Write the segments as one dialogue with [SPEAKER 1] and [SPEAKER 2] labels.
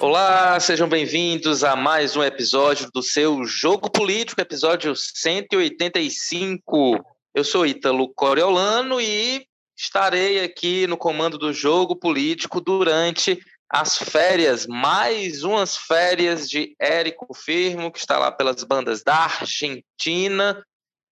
[SPEAKER 1] Olá, sejam bem-vindos a mais um episódio do seu Jogo Político, episódio 185. Eu sou Ítalo Coriolano e estarei aqui no comando do Jogo Político durante as férias, mais umas férias de Érico Firmo, que está lá pelas bandas da Argentina,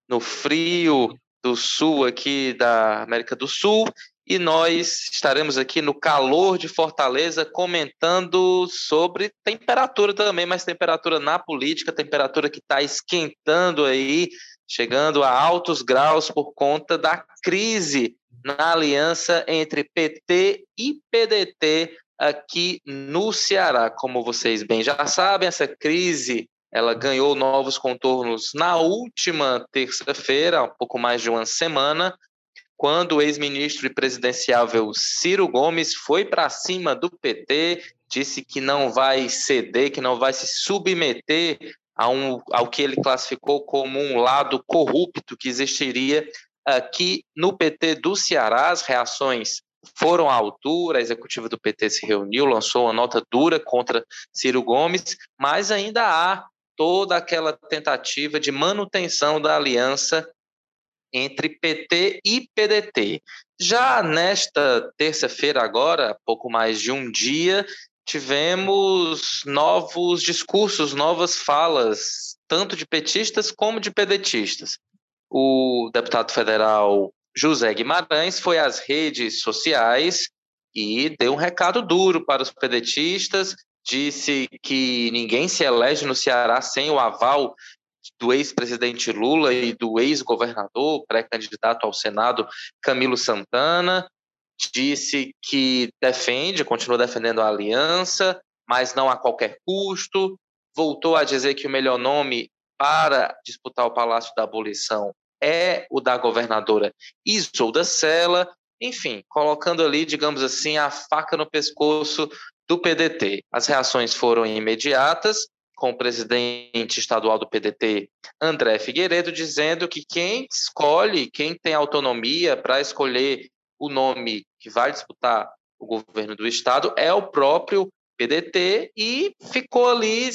[SPEAKER 1] no frio do sul aqui da América do Sul, e nós estaremos aqui no calor de Fortaleza comentando sobre temperatura também, mas temperatura na política, temperatura que está esquentando aí, chegando a altos graus por conta da crise na aliança entre PT e PDT aqui no Ceará. Como vocês bem já sabem, essa crise ela ganhou novos contornos na última terça-feira, um pouco mais de uma semana, quando o ex-ministro e presidenciável Ciro Gomes foi para cima do PT, disse que não vai ceder, que não vai se submeter a um, ao que ele classificou como um lado corrupto que existiria aqui no PT do Ceará. As reações foram à altura, a executiva do PT se reuniu, lançou uma nota dura contra Ciro Gomes, mas ainda há toda aquela tentativa de manutenção da aliança entre PT e PDT. Já nesta terça-feira, agora, pouco mais de um dia, tivemos novos discursos, novas falas, tanto de petistas como de pedetistas. O deputado federal José Guimarães foi às redes sociais e deu um recado duro para os pedetistas, disse que ninguém se elege no Ceará sem o aval do ex-presidente Lula e do ex-governador, pré-candidato ao Senado, Camilo Santana, disse que defende, continua defendendo a aliança, mas não a qualquer custo. Voltou a dizer que o melhor nome para disputar o Palácio da Abolição é o da governadora Isolda Sela, enfim, colocando ali, digamos assim, a faca no pescoço do PDT. As reações foram imediatas, com o presidente estadual do PDT, André Figueiredo, dizendo que quem escolhe, quem tem autonomia para escolher o nome que vai disputar o governo do estado é o próprio PDT e ficou ali,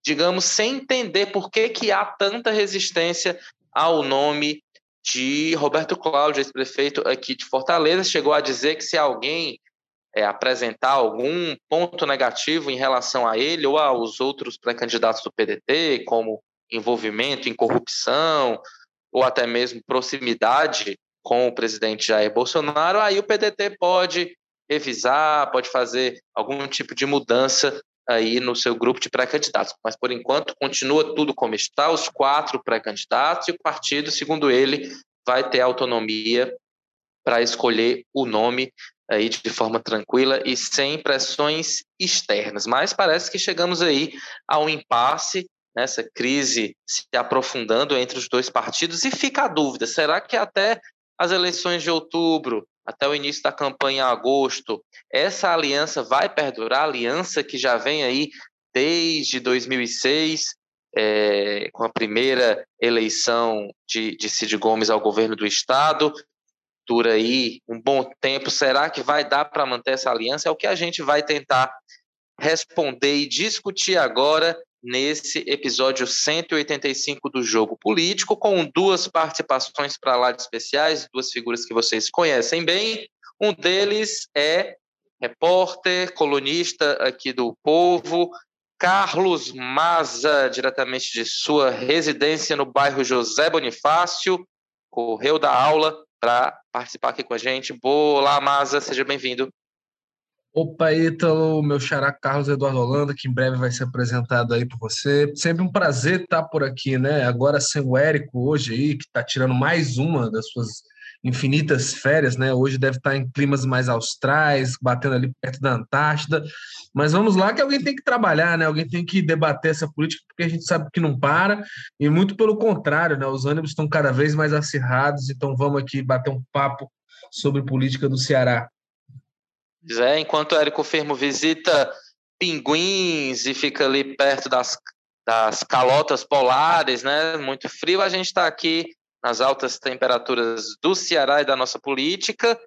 [SPEAKER 1] digamos, sem entender por que, que há tanta resistência ao nome de Roberto Cláudio, ex-prefeito aqui de Fortaleza. Chegou a dizer que se alguém é, apresentar algum ponto negativo em relação a ele ou aos outros pré-candidatos do PDT, como envolvimento em corrupção ou até mesmo proximidade com o presidente Jair Bolsonaro, aí o PDT pode revisar, pode fazer algum tipo de mudança aí no seu grupo de pré-candidatos. Mas, por enquanto, continua tudo como está, os quatro pré-candidatos, e o partido, segundo ele, vai ter autonomia para escolher o nome aí de forma tranquila e sem pressões externas. Mas parece que chegamos aí a um impasse, nessa né, crise se aprofundando entre os dois partidos, e fica a dúvida: será que até as eleições de outubro, até o início da campanha em agosto, essa aliança vai perdurar? A aliança que já vem aí desde 2006, é, com a primeira eleição de, de Cid Gomes ao governo do Estado, dura aí um bom tempo. Será que vai dar para manter essa aliança? É o que a gente vai tentar responder e discutir agora nesse episódio 185 do Jogo Político, com duas participações para lá de especiais, duas figuras que vocês conhecem bem. Um deles é repórter, colunista aqui do Povo, Carlos Maza, diretamente de sua residência no bairro José Bonifácio, correu da aula para participar aqui com a gente. Olá, Maza, seja bem-vindo.
[SPEAKER 2] Opa, Ítalo, meu xará Carlos Eduardo Holanda, que em breve vai ser apresentado aí por você. Sempre um prazer estar por aqui, né? Agora sem o Érico hoje aí, que está tirando mais uma das suas infinitas férias, né? Hoje deve estar em climas mais austrais, batendo ali perto da Antártida. Mas vamos lá que alguém tem que trabalhar, né? Alguém tem que debater essa política, porque a gente sabe que não para, e muito pelo contrário, né? Os ânimos estão cada vez mais acirrados, então vamos aqui bater um papo sobre política do Ceará.
[SPEAKER 1] É, enquanto Érico Firmo visita pinguins e fica ali perto das, das calotas polares, né? Muito frio, a gente está aqui nas altas temperaturas do Ceará e da nossa política.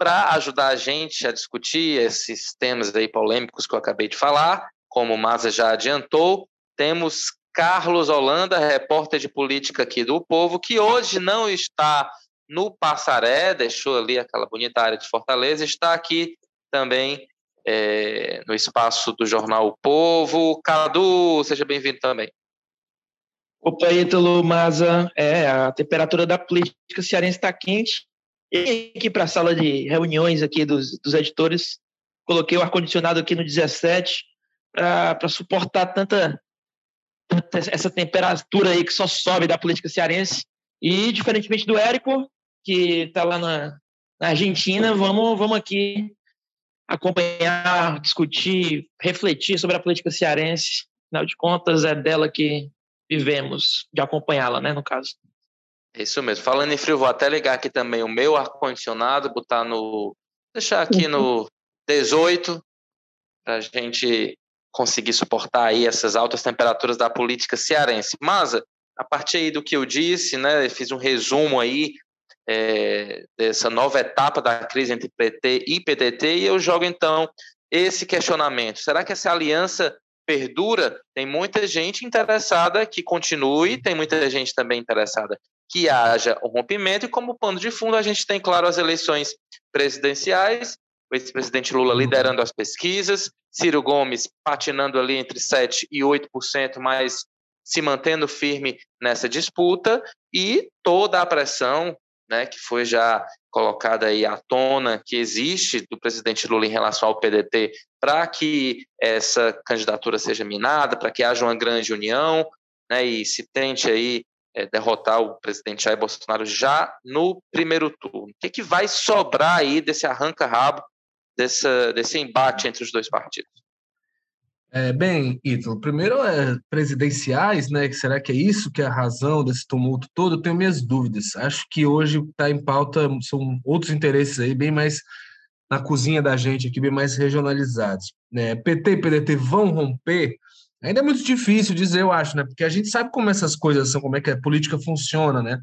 [SPEAKER 1] para ajudar a gente a discutir esses temas aí polêmicos que eu acabei de falar, como o Maza já adiantou, temos Carlos Holanda, repórter de política aqui do Povo, que hoje não está no Passaré, deixou ali aquela bonita área de Fortaleza, está aqui também é, no espaço do jornal O Povo. Cadu, seja bem-vindo também.
[SPEAKER 3] Opa, Ítalo, Maza, é, a temperatura da política cearense está quente. E aqui para a sala de reuniões aqui dos, dos editores, coloquei o ar-condicionado aqui no 17 para suportar tanta, tanta, essa temperatura aí que só sobe da política cearense. E, diferentemente do Érico, que está lá na, na Argentina, vamos, vamos aqui acompanhar, discutir, refletir sobre a política cearense. Afinal de contas, é dela que vivemos, de acompanhá-la, né, no caso.
[SPEAKER 1] Isso mesmo. Falando em frio, vou até ligar aqui também o meu ar-condicionado, botar no. deixar aqui no 18, para a gente conseguir suportar aí essas altas temperaturas da política cearense. Mas, a partir aí do que eu disse, né, fiz um resumo aí é, dessa nova etapa da crise entre PT e PDT, e eu jogo então esse questionamento: será que essa aliança perdura? Tem muita gente interessada que continue, tem muita gente também interessada que haja um rompimento, e como pano de fundo, a gente tem, claro, as eleições presidenciais, o ex-presidente Lula liderando as pesquisas, Ciro Gomes patinando ali entre 7% e 8%, mas se mantendo firme nessa disputa, e toda a pressão né, que foi já colocada aí à tona, que existe do presidente Lula em relação ao PDT, para que essa candidatura seja minada, para que haja uma grande união, né, e se tente aí é, derrotar o presidente Jair Bolsonaro já no primeiro turno. O que, que vai sobrar aí desse arranca-rabo, desse embate entre os dois partidos?
[SPEAKER 2] É, bem, Ítalo, primeiro é presidenciais, né? Será que é isso que é a razão desse tumulto todo? Eu tenho minhas dúvidas. Acho que hoje está em pauta são outros interesses aí, bem mais na cozinha da gente aqui, bem mais regionalizados. Né? PT e PDT vão romper? Ainda é muito difícil dizer, eu acho, né? Porque a gente sabe como essas coisas são, como é que a política funciona, né?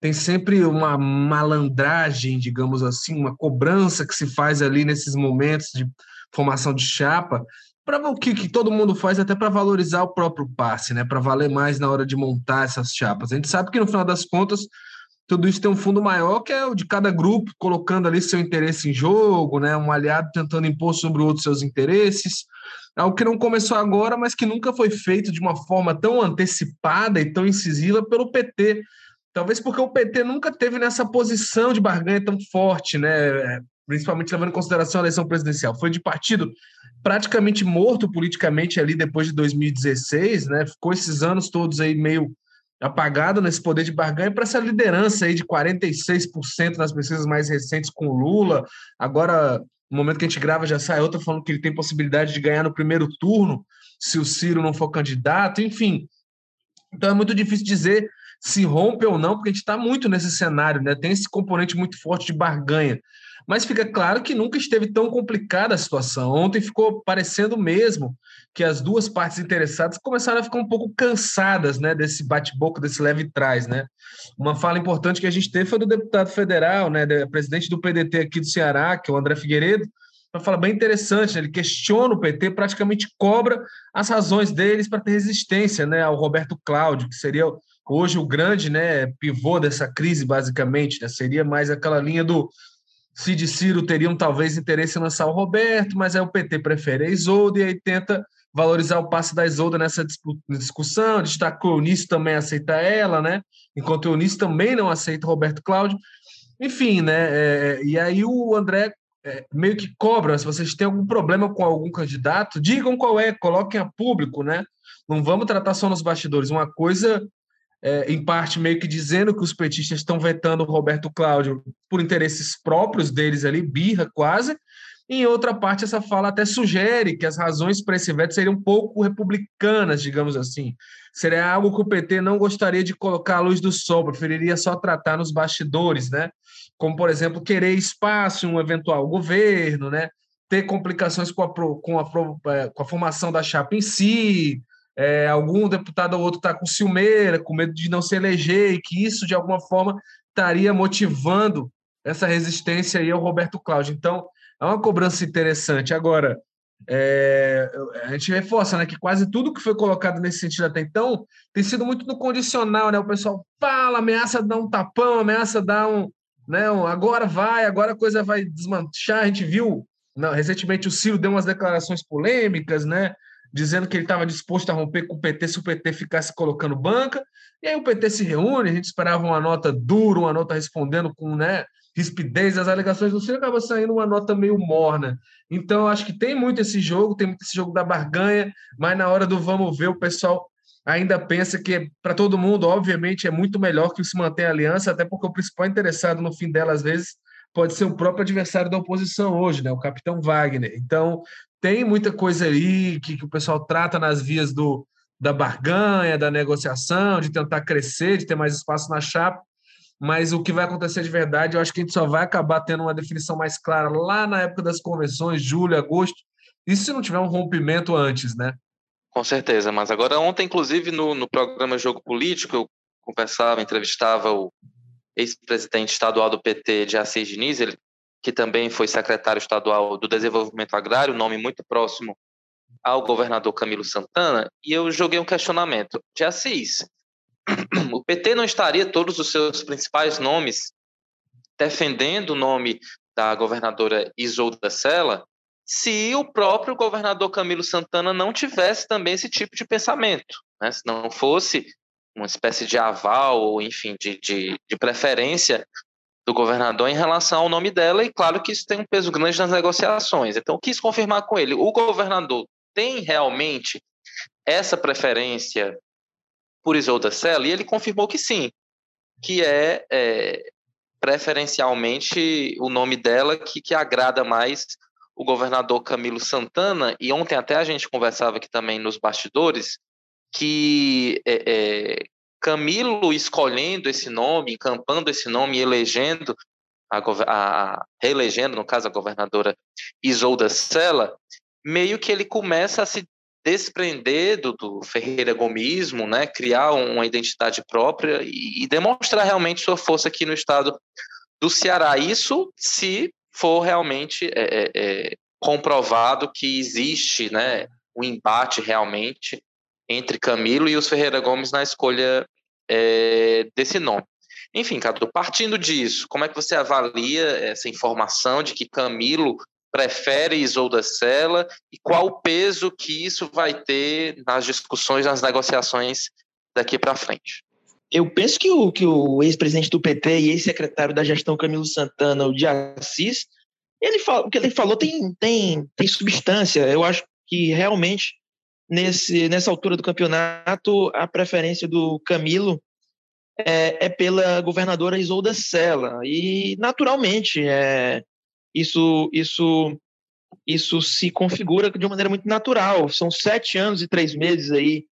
[SPEAKER 2] Tem sempre uma malandragem, digamos assim, uma cobrança que se faz ali nesses momentos de formação de chapa para o que, que todo mundo faz até para valorizar o próprio passe, né? Para valer mais na hora de montar essas chapas. A gente sabe que no final das contas tudo isso tem um fundo maior que é o de cada grupo colocando ali seu interesse em jogo, né? Um aliado tentando impor sobre o outro seus interesses. Algo que não começou agora, mas que nunca foi feito de uma forma tão antecipada e tão incisiva pelo PT. Talvez porque o PT nunca teve nessa posição de barganha tão forte, né? Principalmente levando em consideração a eleição presidencial. Foi de partido praticamente morto politicamente ali depois de 2016, né? Ficou esses anos todos aí meio apagado nesse poder de barganha para essa liderança aí de 46% nas pesquisas mais recentes com Lula. Agora, no momento que a gente grava, já sai outra falando que ele tem possibilidade de ganhar no primeiro turno se o Ciro não for candidato, enfim. Então é muito difícil dizer se rompe ou não, porque a gente está muito nesse cenário, né? Tem esse componente muito forte de barganha mas fica claro que nunca esteve tão complicada a situação. Ontem ficou parecendo mesmo que as duas partes interessadas começaram a ficar um pouco cansadas né, desse bate-boca, desse leve trás. Né? Uma fala importante que a gente teve foi do deputado federal, né, presidente do PDT aqui do Ceará, que é o André Figueiredo, uma fala bem interessante, né? ele questiona o PT, praticamente cobra as razões deles para ter resistência né, ao Roberto Cláudio, que seria hoje o grande né, pivô dessa crise, basicamente, né? seria mais aquela linha do Cid e Ciro teriam talvez interesse em lançar o Roberto, mas aí o PT prefere a Isolda e aí tenta valorizar o passe da Isolda nessa discussão, destacou o Eunice também aceita ela, né? Enquanto o Eunice também não aceita o Roberto Cláudio. Enfim, né? É, e aí o André é, meio que cobra, se vocês têm algum problema com algum candidato, digam qual é, coloquem a público, né? Não vamos tratar só nos bastidores. Uma coisa é, em parte meio que dizendo que os petistas estão vetando o Roberto Cláudio por interesses próprios deles ali, birra quase. Em outra parte, essa fala até sugere que as razões para esse veto seriam um pouco republicanas, digamos assim. Seria algo que o PT não gostaria de colocar à luz do sol, preferiria só tratar nos bastidores, né? Como, por exemplo, querer espaço em um eventual governo, né? ter complicações com a, com a, é, com a formação da chapa em si, é, algum deputado ou outro está com ciumeira, com medo de não se eleger, e que isso, de alguma forma, estaria motivando essa resistência aí ao Roberto Cláudio. Então, é uma cobrança interessante. Agora, é, a gente reforça né, que quase tudo que foi colocado nesse sentido até então tem sido muito no condicional, né? O pessoal fala, ameaça dar um tapão, ameaça dar um, né, um agora vai, agora a coisa vai desmanchar. A gente viu não, recentemente o Ciro deu umas declarações polêmicas, né? Dizendo que ele estava disposto a romper com o PT se o PT ficasse colocando banca. E aí o PT se reúne, a gente esperava uma nota dura, uma nota respondendo com né, rispidez as alegações do Ciro, acaba saindo uma nota meio morna. Então, acho que tem muito esse jogo, tem muito esse jogo da barganha, mas na hora do vamos ver, o pessoal ainda pensa que, para todo mundo, obviamente, é muito melhor que se mantenha a aliança, até porque o principal interessado no fim dela, às vezes, pode ser o próprio adversário da oposição hoje, né? o capitão Wagner. Então, tem muita coisa aí que, que o pessoal trata nas vias do, da barganha, da negociação, de tentar crescer, de ter mais espaço na chapa, mas o que vai acontecer de verdade, eu acho que a gente só vai acabar tendo uma definição mais clara lá na época das convenções, julho, agosto, e se não tiver um rompimento antes, né?
[SPEAKER 1] Com certeza, mas agora ontem, inclusive, no, no programa Jogo Político, eu conversava, entrevistava o ex-presidente estadual do PT de Assis Diniz, ele, que também foi secretário estadual do Desenvolvimento Agrário, nome muito próximo ao governador Camilo Santana, e eu joguei um questionamento. De Assis, o PT não estaria todos os seus principais nomes defendendo o nome da governadora Isolda Sela se o próprio governador Camilo Santana não tivesse também esse tipo de pensamento, né? se não fosse uma espécie de aval, ou enfim, de, de, de preferência do governador em relação ao nome dela, e claro que isso tem um peso grande nas negociações. Então, quis confirmar com ele: o governador tem realmente essa preferência por Isolda Sela? E ele confirmou que sim, que é, é preferencialmente o nome dela que, que agrada mais o governador Camilo Santana, e ontem até a gente conversava aqui também nos bastidores, que é, é, Camilo escolhendo esse nome, encampando esse nome, elegendo, a, a, reelegendo, no caso, a governadora Isolda Sela, meio que ele começa a se desprender do, do Ferreira Gomismo, né, criar uma identidade própria e, e, demonstrar realmente sua força aqui no estado do Ceará. Isso se for realmente é, é, é comprovado que existe né, um embate realmente entre Camilo e os Ferreira Gomes na escolha é, desse nome. Enfim, Cadu, partindo disso, como é que você avalia essa informação de que Camilo prefere Isolda Sela e qual o peso que isso vai ter nas discussões, nas negociações daqui para frente?
[SPEAKER 3] Eu penso que o, que o ex-presidente do PT e ex-secretário da gestão Camilo Santana, o de Assis, ele fala, o que ele falou tem, tem, tem substância. Eu acho que realmente nesse, nessa altura do campeonato, a preferência do Camilo é, é pela governadora Isolda Sela. E, naturalmente, é, isso, isso, isso se configura de uma maneira muito natural. São sete anos e três meses aí,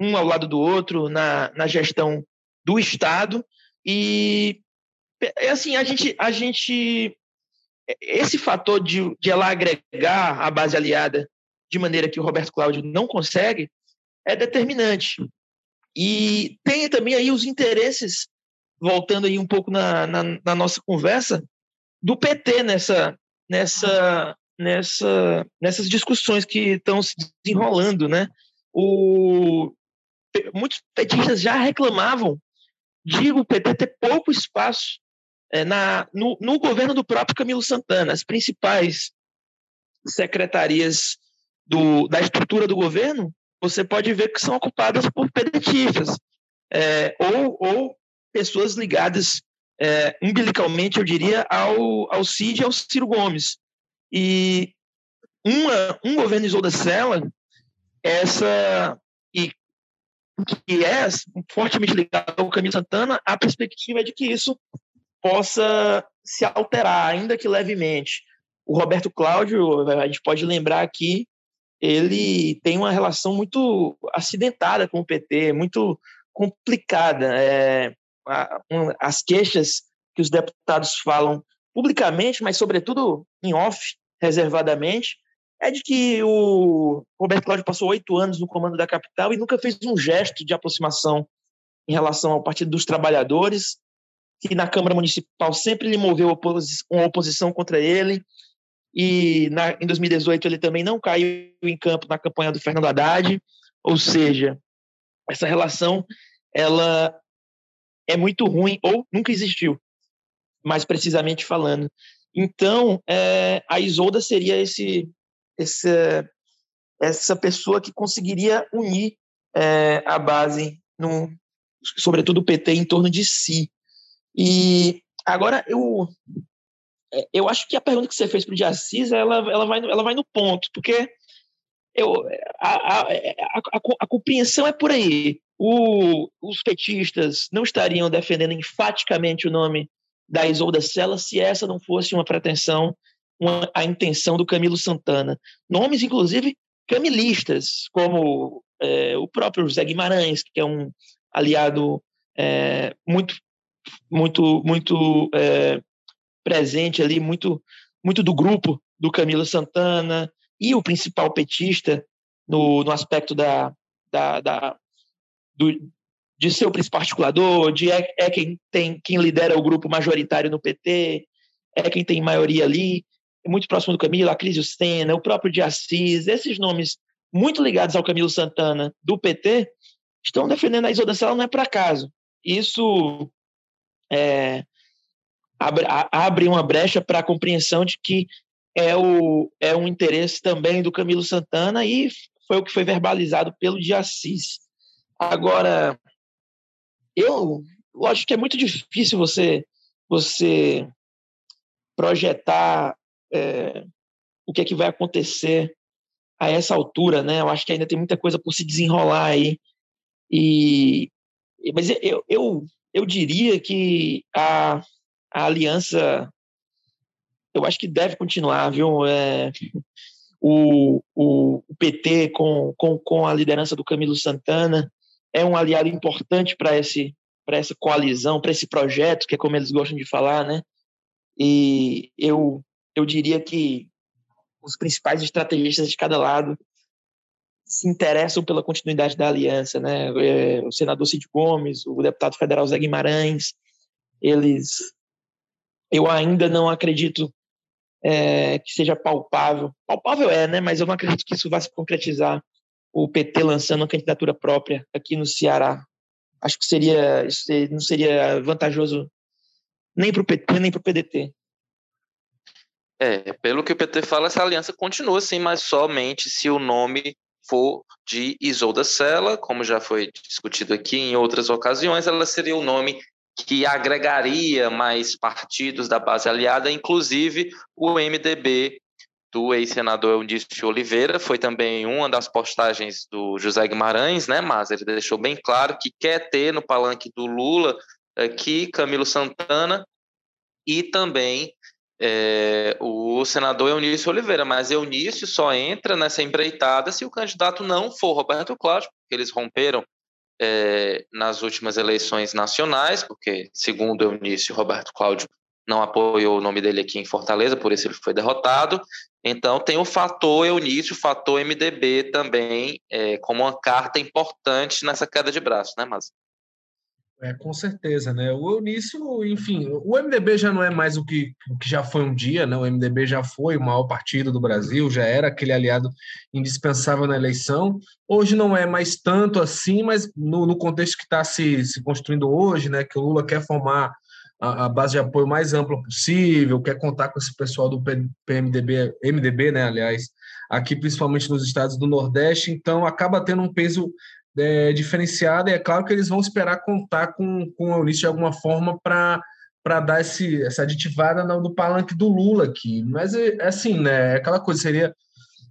[SPEAKER 3] um ao lado do outro, na, na gestão do Estado. E, é assim, a gente, a gente esse fator de, de ela agregar a base aliada de maneira que o Roberto Cláudio não consegue, é determinante. E tem também aí os interesses, voltando aí um pouco na, na, na nossa conversa, do PT nessa, nessa, nessa, nessas discussões que estão se desenrolando, né? O, muitos petistas já reclamavam de o PT ter pouco espaço é, na, no, no governo do próprio Camilo Santana. As principais secretarias do, da estrutura do governo, você pode ver que são ocupadas por pedetistas é, ou, ou pessoas ligadas é, umbilicalmente, eu diria, ao, ao Cid e ao Ciro Gomes. E uma, um governo Isolda Sela, essa, e que é fortemente ligado ao Camilo Santana, a perspectiva é de que isso possa se alterar, ainda que levemente. O Roberto Cláudio, a gente pode lembrar aqui, ele tem uma relação muito acidentada com o PT, muito complicada. É, as queixas que os deputados falam publicamente, mas sobretudo em off, reservadamente, é de que o Roberto Cláudio passou oito anos no comando da capital e nunca fez um gesto de aproximação em relação ao Partido dos Trabalhadores. que na Câmara Municipal sempre lhe moveu uma oposição contra ele, e na, em 2018 ele também não caiu em campo na campanha do Fernando Haddad, ou seja, essa relação ela é muito ruim ou nunca existiu, mais precisamente falando. Então, é, a Isolda seria esse, esse, essa pessoa que conseguiria unir é, a base, no, sobretudo o PT, em torno de si. E agora eu, eu acho que a pergunta que você fez para o Assis, ela, ela, vai, ela vai no ponto, porque eu, a, a, a, a compreensão é por aí. O, os petistas não estariam defendendo enfaticamente o nome da Isolda Sela se essa não fosse uma pretensão, uma, a intenção do Camilo Santana. Nomes, inclusive, camilistas, como é, o próprio José Guimarães, que é um aliado é, muito, muito, muito é, presente ali, muito, muito do grupo do Camilo Santana, e o principal petista no, no aspecto da, da, da do, de ser o principal articulador, de é, é, quem tem quem lidera o grupo majoritário no PT, é quem tem maioria ali, muito próximo do Camilo, a Cris Sena, o próprio de Assis, esses nomes muito ligados ao Camilo Santana do PT estão defendendo a Isolda Sela não é por acaso. Isso é, abre, abre uma brecha para a compreensão de que é, o, é um interesse também do Camilo Santana e foi o que foi verbalizado pelo de Assis. Agora, eu lógico que é muito difícil você você projetar é, o que é que vai acontecer a essa altura, né? Eu acho que ainda tem muita coisa por se desenrolar aí. E mas eu, eu, eu diria que a, a aliança eu acho que deve continuar, viu? É, o, o, o, PT com, com, com a liderança do Camilo Santana é um aliado importante para esse para essa coalizão, para esse projeto, que é como eles gostam de falar, né? E eu eu diria que os principais estrategistas de cada lado se interessam pela continuidade da aliança, né? É, o senador Cid Gomes, o deputado federal Zé Guimarães, eles eu ainda não acredito é, que seja palpável. Palpável é, né? Mas eu não acredito que isso vá se concretizar. O PT lançando uma candidatura própria aqui no Ceará. Acho que seria, isso não seria vantajoso nem para o PT, nem para o PDT.
[SPEAKER 1] É, pelo que o PT fala, essa aliança continua sim, mas somente se o nome for de Isolda Sela, como já foi discutido aqui em outras ocasiões, ela seria o nome que agregaria mais partidos da base aliada, inclusive o MDB do ex-senador Eudício Oliveira, foi também uma das postagens do José Guimarães, né, mas ele deixou bem claro que quer ter no palanque do Lula aqui Camilo Santana e também é, o senador Eunício Oliveira, mas Eunício só entra nessa empreitada se o candidato não for Roberto Cláudio, porque eles romperam é, nas últimas eleições nacionais, porque, segundo Eunício, Roberto Cláudio não apoiou o nome dele aqui em Fortaleza, por isso ele foi derrotado. Então, tem o fator Eunício, o fator MDB também, é, como uma carta importante nessa queda de braço, né, Mas?
[SPEAKER 2] É, com certeza, né? O Eunício, enfim, o MDB já não é mais o que, o que já foi um dia, né? O MDB já foi o maior partido do Brasil, já era aquele aliado indispensável na eleição. Hoje não é mais tanto assim, mas no, no contexto que está se, se construindo hoje, né? Que o Lula quer formar a, a, base de apoio mais ampla possível, quer contar com esse pessoal do PMDB, MDB, né? Aliás, aqui principalmente nos estados do Nordeste, então acaba tendo um peso é, diferenciada, e é claro que eles vão esperar contar com, com o Eunício de alguma forma para para dar esse, essa aditivada no, palanque do Lula aqui. Mas, é, é assim, né? É aquela coisa seria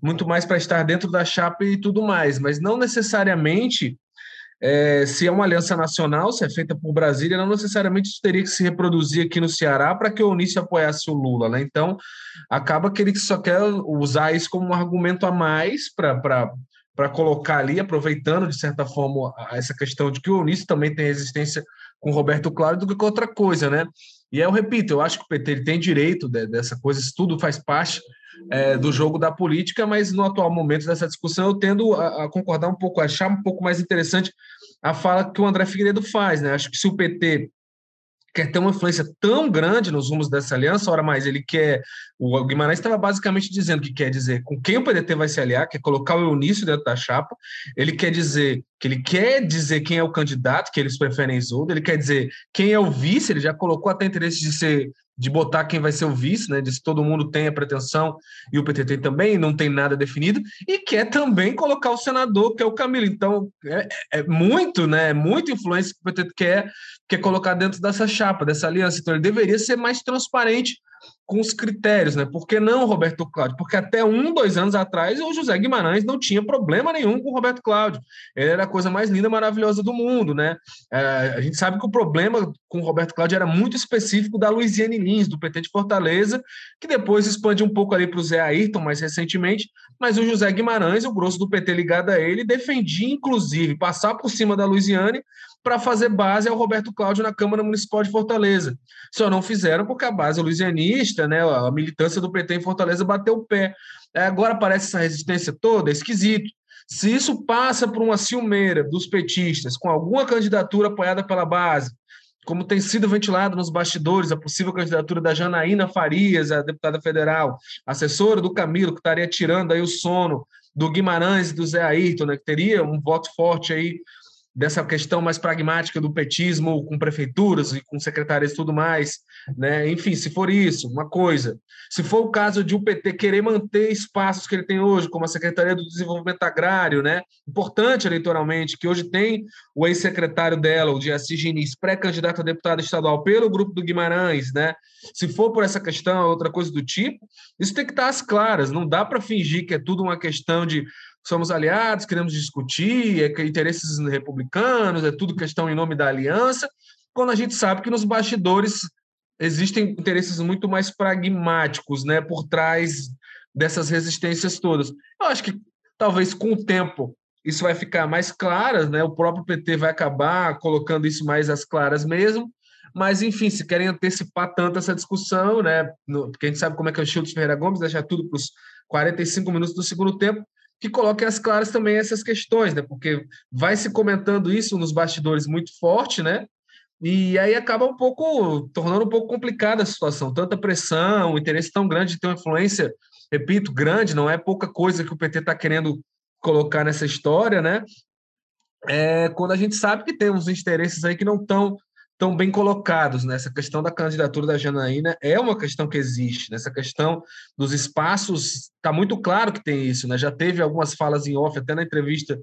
[SPEAKER 2] muito mais para estar dentro da chapa e tudo mais, mas não necessariamente, é, se é uma aliança nacional, se é feita por Brasília, não necessariamente isso teria que se reproduzir aqui no Ceará para que o Eunício apoiasse o Lula, né? Então, acaba que ele só quer usar isso como um argumento a mais para para colocar ali, aproveitando de certa forma essa questão de que o Eunício também tem resistência com Roberto Claro do que com outra coisa, né? E eu repito, eu acho que o PT tem direito de, dessa coisa, isso tudo faz parte é, do jogo da política, mas no atual momento dessa discussão eu tendo a, a, concordar um pouco, achar um pouco mais interessante a fala que o André Figueiredo faz, né? Acho que se o PT quer ter uma influência tão grande nos rumos dessa aliança, ora mais, ele quer. O Guimarães estava basicamente dizendo que quer dizer com quem o PDT vai se aliar, quer colocar o Eunício dentro da chapa, ele quer dizer que ele quer dizer quem é o candidato, que eles preferem Isolda, ele quer dizer quem é o vice, ele já colocou até interesse de ser de botar quem vai ser o vice, né? De se todo mundo tem a pretensão e o PTT também, não tem nada definido, e quer também colocar o senador, que é o Camilo. Então, é, é muito, né? É muita influência que o PTT quer, quer colocar dentro dessa chapa, dessa aliança. Então, ele deveria ser mais transparente com os critérios, né? Por que não Roberto Cláudio? Porque até um, dois anos atrás, o José Guimarães não tinha problema nenhum com o Roberto Cláudio. Ele era a coisa mais linda, maravilhosa do mundo, né? É, a gente sabe que o problema com o Roberto Cláudio era muito específico da Luiziane Lins, do PT de Fortaleza, que depois expande um pouco ali para o Zé Ayrton, mais recentemente, mas o José Guimarães, o grosso do PT ligado a ele, defendia, inclusive, passar por cima da Luiziane para fazer base ao Roberto Cláudio na Câmara Municipal de Fortaleza. Só não fizeram porque a base luisianista, né, a militância do PT em Fortaleza bateu o pé. É, agora aparece essa resistência toda, é esquisito. Se isso passa por uma ciumeira dos petistas com alguma candidatura apoiada pela base, como tem sido ventilado nos bastidores a possível candidatura da Janaína Farias, a deputada federal, assessora do Camilo, que estaria tirando aí o sono do Guimarães e do Zé Ayrton, né, que teria um voto forte aí dessa questão mais pragmática do petismo com prefeituras e com secretarias e tudo mais, né? Enfim, se for isso, uma coisa. Se for o caso de o PT querer manter espaços que ele tem hoje, como a Secretaria do Desenvolvimento Agrário, né? Importante eleitoralmente, que hoje tem o ex-secretário dela, o de Assis pré-candidato a deputado estadual pelo grupo do Guimarães, né? Se for por essa questão, outra coisa do tipo, isso tem que estar às claras, não dá para fingir que é tudo uma questão de somos aliados, queremos discutir, é interesses republicanos, é tudo questão em nome da aliança, quando a gente sabe que nos bastidores existem interesses muito mais pragmáticos, né, por trás dessas resistências todas. Eu acho que talvez com o tempo isso vai ficar mais claro, né? O próprio PT vai acabar colocando isso mais às claras mesmo. Mas, enfim, se querem antecipar tanto essa discussão, né? Porque a gente sabe como é que é o Chilton Ferreira Gomes, deixar tudo para os 45 minutos do segundo tempo que coloquem as claras também essas questões, né? Porque vai se comentando isso nos bastidores muito forte, né? E aí acaba um pouco tornando um pouco complicada a situação, tanta pressão, o interesse tão grande de ter uma influência, repito, grande, não é pouca coisa que o PT está querendo colocar nessa história, né? É, quando a gente sabe que tem uns interesses aí que não estão tão bem colocados. Nessa né? questão da candidatura da Janaína é uma questão que existe. Nessa questão dos espaços, está muito claro que tem isso. Né? Já teve algumas falas em off, até na entrevista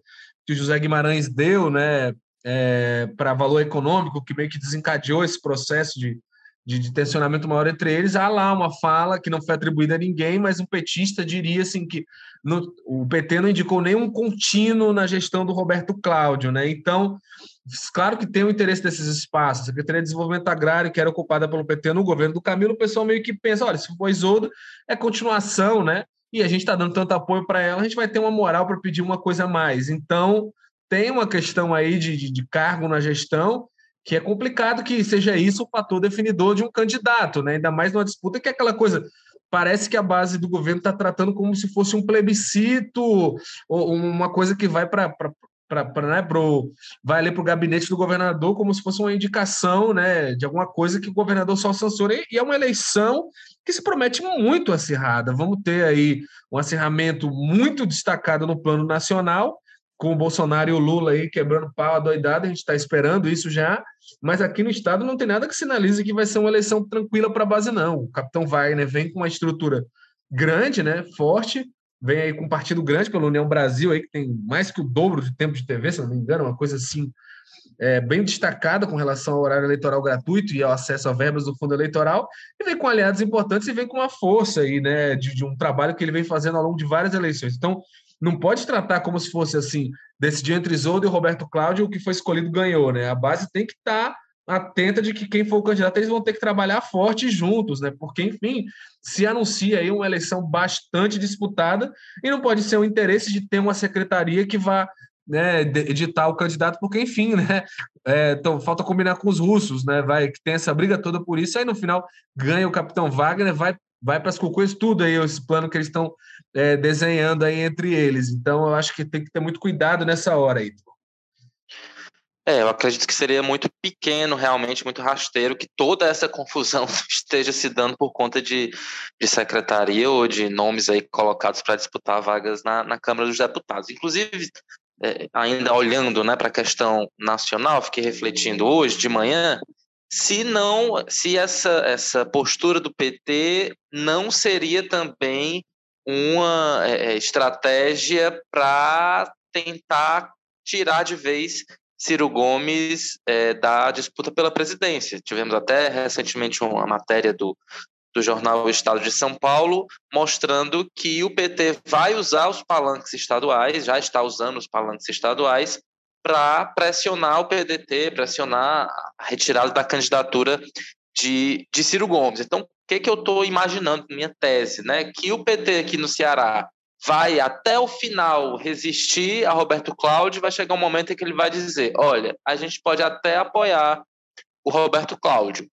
[SPEAKER 2] que o José Guimarães deu né, é, para valor econômico, que meio que desencadeou esse processo de, de, de, tensionamento maior entre eles, há lá uma fala que não foi atribuída a ninguém, mas um petista diria assim que no, o PT não indicou nenhum contínuo na gestão do Roberto Cláudio, né? Então, Claro que tem o interesse desses espaços. A Secretaria de Desenvolvimento Agrário, que era ocupada pelo PT no governo do Camilo, o pessoal meio que pensa: olha, se for Isolda, é continuação, né? E a gente está dando tanto apoio para ela, a gente vai ter uma moral para pedir uma coisa a mais. Então, tem uma questão aí de, de, de, cargo na gestão que é complicado que seja isso o fator definidor de um candidato, né? Ainda mais numa disputa que é aquela coisa. Parece que a base do governo está tratando como se fosse um plebiscito ou uma coisa que vai para para né, pro, vai ali para o gabinete do governador como se fosse uma indicação né, de alguma coisa que o governador só censura. E é uma eleição que se promete muito acirrada. Vamos ter aí um acirramento muito destacado no plano nacional, com o Bolsonaro e o Lula aí quebrando pau doidada, a gente está esperando isso já, mas aqui no estado não tem nada que sinalize que vai ser uma eleição tranquila para a base, não. O capitão Wagner vem com uma estrutura grande, né, forte, vem aí com um partido grande pela União Brasil, aí, que tem mais que o dobro de tempo de TV, se não me engano, uma coisa assim, é, bem destacada com relação ao horário eleitoral gratuito e ao acesso a verbas do fundo eleitoral, e vem com aliados importantes e vem com uma força aí, né, de, de um trabalho que ele vem fazendo ao longo de várias eleições. Então, não pode tratar como se fosse assim, decidir entre Isoldo e Roberto Cláudio, o que foi escolhido ganhou, né? A base tem que estar tá atenta de que quem for o candidato eles vão ter que trabalhar forte juntos, né? Porque, enfim, se anuncia aí uma eleição bastante disputada e não pode ser o interesse de ter uma secretaria que vá né, editar o candidato, porque, enfim, né? É, então, falta combinar com os russos, né? Vai que tem essa briga toda por isso, aí no final ganha o capitão Wagner, vai vai para as cucuias tudo aí, esse plano que eles estão é, desenhando aí entre eles. Então, eu acho que tem que ter muito cuidado nessa hora aí.
[SPEAKER 1] É, eu acredito que seria muito pequeno, realmente, muito rasteiro, que toda essa confusão esteja se dando por conta de, de secretaria ou de nomes aí colocados para disputar vagas na, na Câmara dos Deputados. Inclusive, é, ainda olhando né, para a questão nacional, fiquei refletindo hoje de manhã, se não, se essa, essa postura do PT não seria também uma é, é estratégia para tentar tirar de vez Ciro Gomes é, da disputa pela presidência. Tivemos até recentemente uma matéria do, do jornal Estado de São Paulo mostrando que o PT vai usar os palanques estaduais, já está usando os palanques estaduais, para pressionar o PDT, pressionar a retirada da candidatura de, de Ciro Gomes. Então, o que, que eu estou imaginando, minha tese, né? Que o PT aqui no Ceará vai até o final resistir a Roberto Cláudio, vai chegar um momento em que ele vai dizer: olha, a gente pode até apoiar o Roberto Cláudio,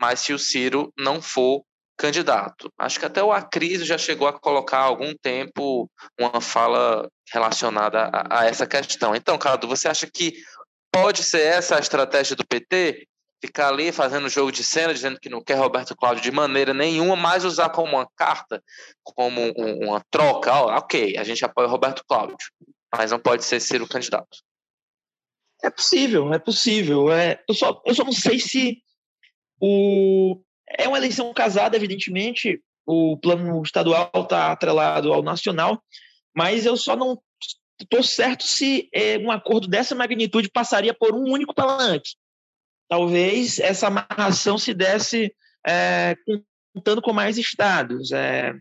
[SPEAKER 1] mas se o Ciro não for candidato. Acho que até o Acris já chegou a colocar há algum tempo uma fala relacionada a, a essa questão. Então, Cadu, você acha que pode ser essa a estratégia do PT? Ficar ali fazendo jogo de cena, dizendo que não quer Roberto Cláudio de maneira nenhuma, mas usar como uma carta, como um, uma troca. Ok, a gente apoia o Roberto Cláudio, mas não pode ser ser o candidato.
[SPEAKER 3] É possível, é possível. É, eu, só, eu só não sei se o. É uma eleição casada, evidentemente. O plano estadual está atrelado ao nacional, mas eu só não estou certo se é, um acordo dessa magnitude passaria por um único palanque talvez essa amarração se desse é, contando com mais estados. É,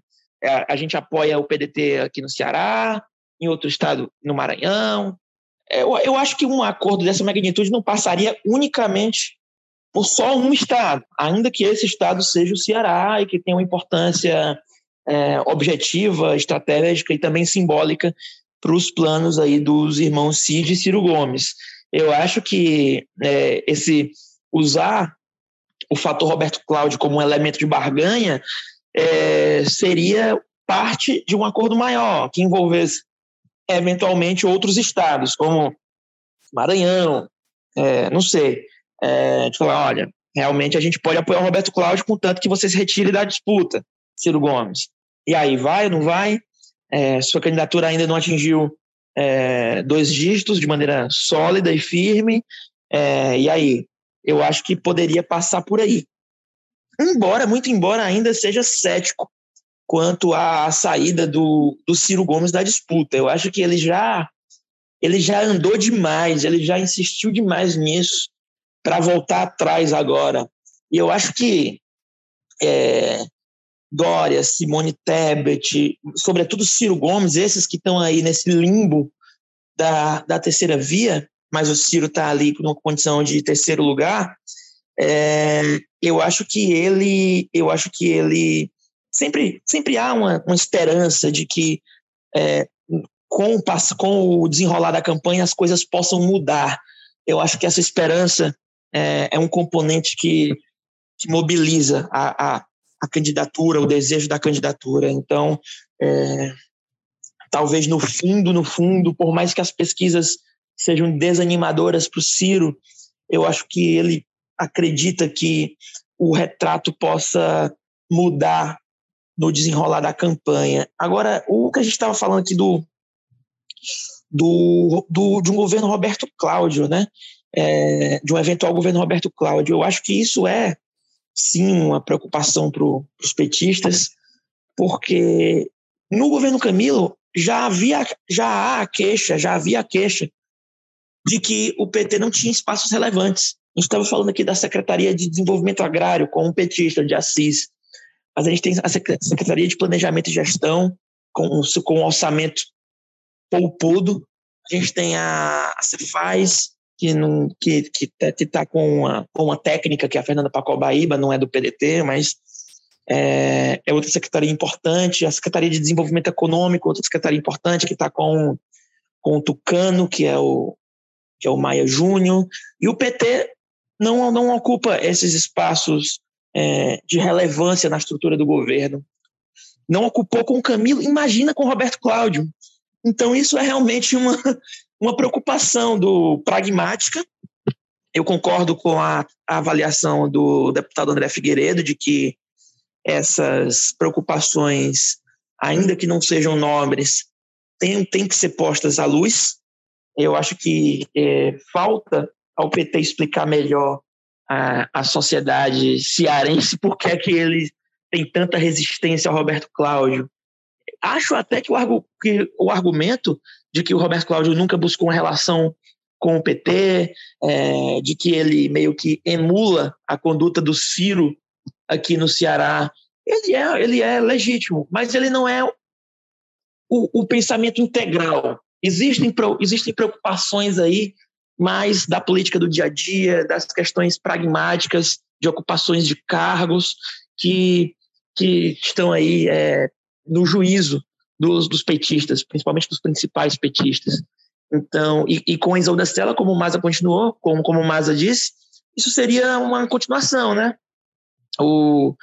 [SPEAKER 3] é a gente apoia o PDT aqui no Ceará, em outro estado no Maranhão. É, eu, eu acho que um acordo dessa magnitude não passaria unicamente por só um estado, ainda que esse estado seja o Ceará e que tenha uma importância é, objetiva, estratégica e também simbólica para os planos aí dos irmãos Cid e Ciro Gomes eu acho que é, esse usar o fator Roberto Cláudio como um elemento de barganha é, seria parte de um acordo maior que envolvesse eventualmente outros estados, como Maranhão, é, não sei, é, de falar, olha, realmente a gente pode apoiar o Roberto Cláudio, contanto que você se retire da disputa, Ciro Gomes. E aí, vai ou não vai? É, sua candidatura ainda não atingiu é, dois dígitos de maneira sólida e firme. É, e aí, eu acho que poderia passar por aí. Embora, muito embora ainda seja cético quanto à saída do, do Ciro Gomes da disputa. Eu acho que ele já ele já andou demais, ele já insistiu demais nisso para voltar atrás agora. E eu acho que é, Dória, Simone Tebet, sobretudo Ciro Gomes, esses que estão aí nesse limbo da, da terceira via, mas o Ciro está ali numa condição de terceiro lugar, é, eu acho que ele, eu acho que ele sempre, sempre há uma, uma esperança de que é, com, com o desenrolar da campanha as coisas possam mudar. Eu acho que essa esperança é, é um componente que, que mobiliza a, a, a candidatura, o desejo da candidatura. Então, é, talvez no fundo, no fundo, por mais que as pesquisas sejam desanimadoras para o Ciro, eu acho que ele acredita que o retrato possa mudar no desenrolar da campanha. Agora, o que a gente estava falando aqui do, do, do, de um governo Roberto Cláudio, né? É, de um eventual governo Roberto Cláudio, eu acho que isso é sim uma preocupação para os petistas, porque no governo Camilo já havia já há queixa, já havia queixa de que o PT não tinha espaços relevantes. A gente estava falando aqui da Secretaria de Desenvolvimento Agrário com um petista de Assis, mas a gente tem a Secretaria de Planejamento e Gestão com, com um orçamento poupudo, a gente tem a, a Cefaz, que não que que tá, que tá com uma, com uma técnica que é a Fernanda Pacobaíba não é do PDT, mas é, é, outra secretaria importante, a Secretaria de Desenvolvimento Econômico, outra secretaria importante que está com, com o Tucano, que é o que é o Maia Júnior, e o PT não, não ocupa esses espaços é, de relevância na estrutura do governo. Não ocupou com o Camilo, imagina com o Roberto Cláudio. Então, isso é realmente uma, uma preocupação do pragmática eu concordo com a, a avaliação do deputado André Figueiredo de que essas preocupações, ainda que não sejam nobres, têm, têm que ser postas à luz. Eu acho que é, falta ao PT explicar melhor a, a sociedade cearense por que é que ele tem tanta resistência ao Roberto Cláudio. Acho até que o, que o argumento de que o Roberto Cláudio nunca buscou uma relação com o PT, é, de que ele meio que emula a conduta do Ciro aqui no Ceará, ele é, ele é legítimo, mas ele não é o, o pensamento integral. Existem, existem preocupações aí mais da política do dia a dia, das questões pragmáticas de ocupações de cargos que, que estão aí é, no juízo dos, dos petistas, principalmente dos principais petistas. Então, e, e com a Isolda Stella, como o Maza continuou, como, como o Maza disse, isso seria uma continuação, né? O,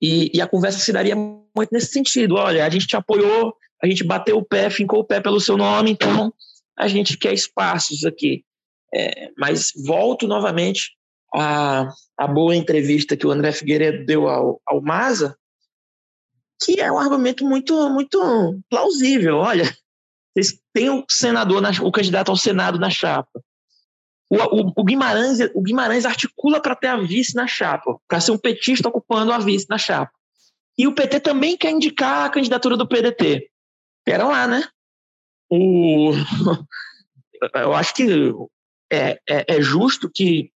[SPEAKER 3] e, e, a conversa se daria muito nesse sentido. Olha, a gente te apoiou, a gente bateu o pé, fincou o pé pelo seu nome, então a gente quer espaços aqui. É, mas volto novamente à, à boa entrevista que o André Figueiredo deu ao, ao Maza, que é um argumento muito, muito plausível. Olha, têm o senador, na, o candidato ao Senado na chapa. O, o, o Guimarães, o Guimarães articula para ter a vice na chapa, para ser um petista ocupando a vice na chapa. E o PT também quer indicar a candidatura do PDT. Pera lá, né? O, eu acho que é, é, é justo que,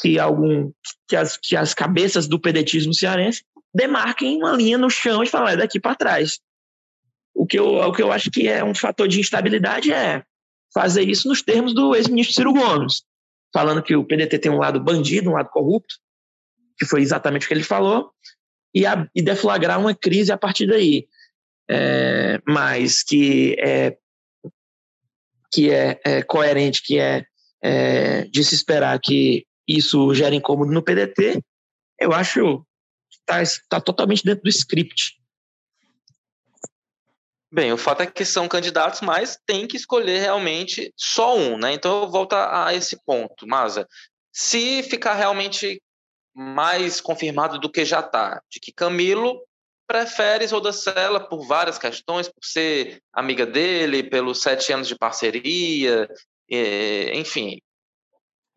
[SPEAKER 3] que, algum, que, as, que as cabeças do pedetismo cearense demarquem uma linha no chão e falem, é daqui para trás. O que, eu, o que eu acho que é um fator de instabilidade é fazer isso nos termos do ex-ministro Ciro Gomes, falando que o PDT tem um lado bandido, um lado corrupto, que foi exatamente o que ele falou, e, a, e deflagrar uma crise a partir daí. É, mas que é, que é, é coerente, que é, é, de se esperar que isso gere incômodo no PDT, eu acho está tá totalmente dentro do script.
[SPEAKER 1] Bem, o fato é que são candidatos, mas tem que escolher realmente só um, né? Então eu volto a esse ponto, Maza. Se ficar realmente mais confirmado do que já está, de que Camilo prefere Isolda Sela por várias questões, por ser amiga dele, pelos sete anos de parceria, enfim,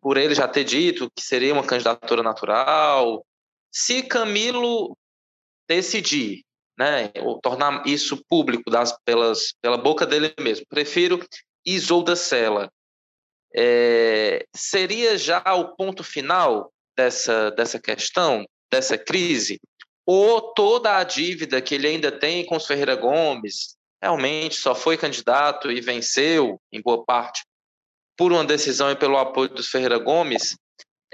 [SPEAKER 1] por ele já ter dito que seria uma candidatura natural. Se Camilo decidir né, tornar isso público das, pelas, pela boca dele mesmo. Prefiro Isolda Sela. É, seria já o ponto final dessa, dessa questão, dessa crise? Ou toda a dívida que ele ainda tem com os Ferreira Gomes, realmente só foi candidato e venceu, em boa parte, por uma decisão e pelo apoio dos Ferreira Gomes,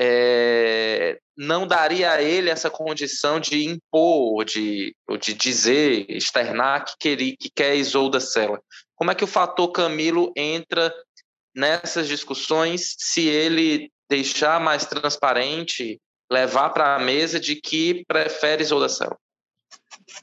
[SPEAKER 1] é, não daria a ele essa condição de impor, de, de dizer, externar que, queria, que quer Isolda Sela. Como é que o fator Camilo entra nessas discussões se ele deixar mais transparente, levar para a mesa de que prefere Isolda Sela?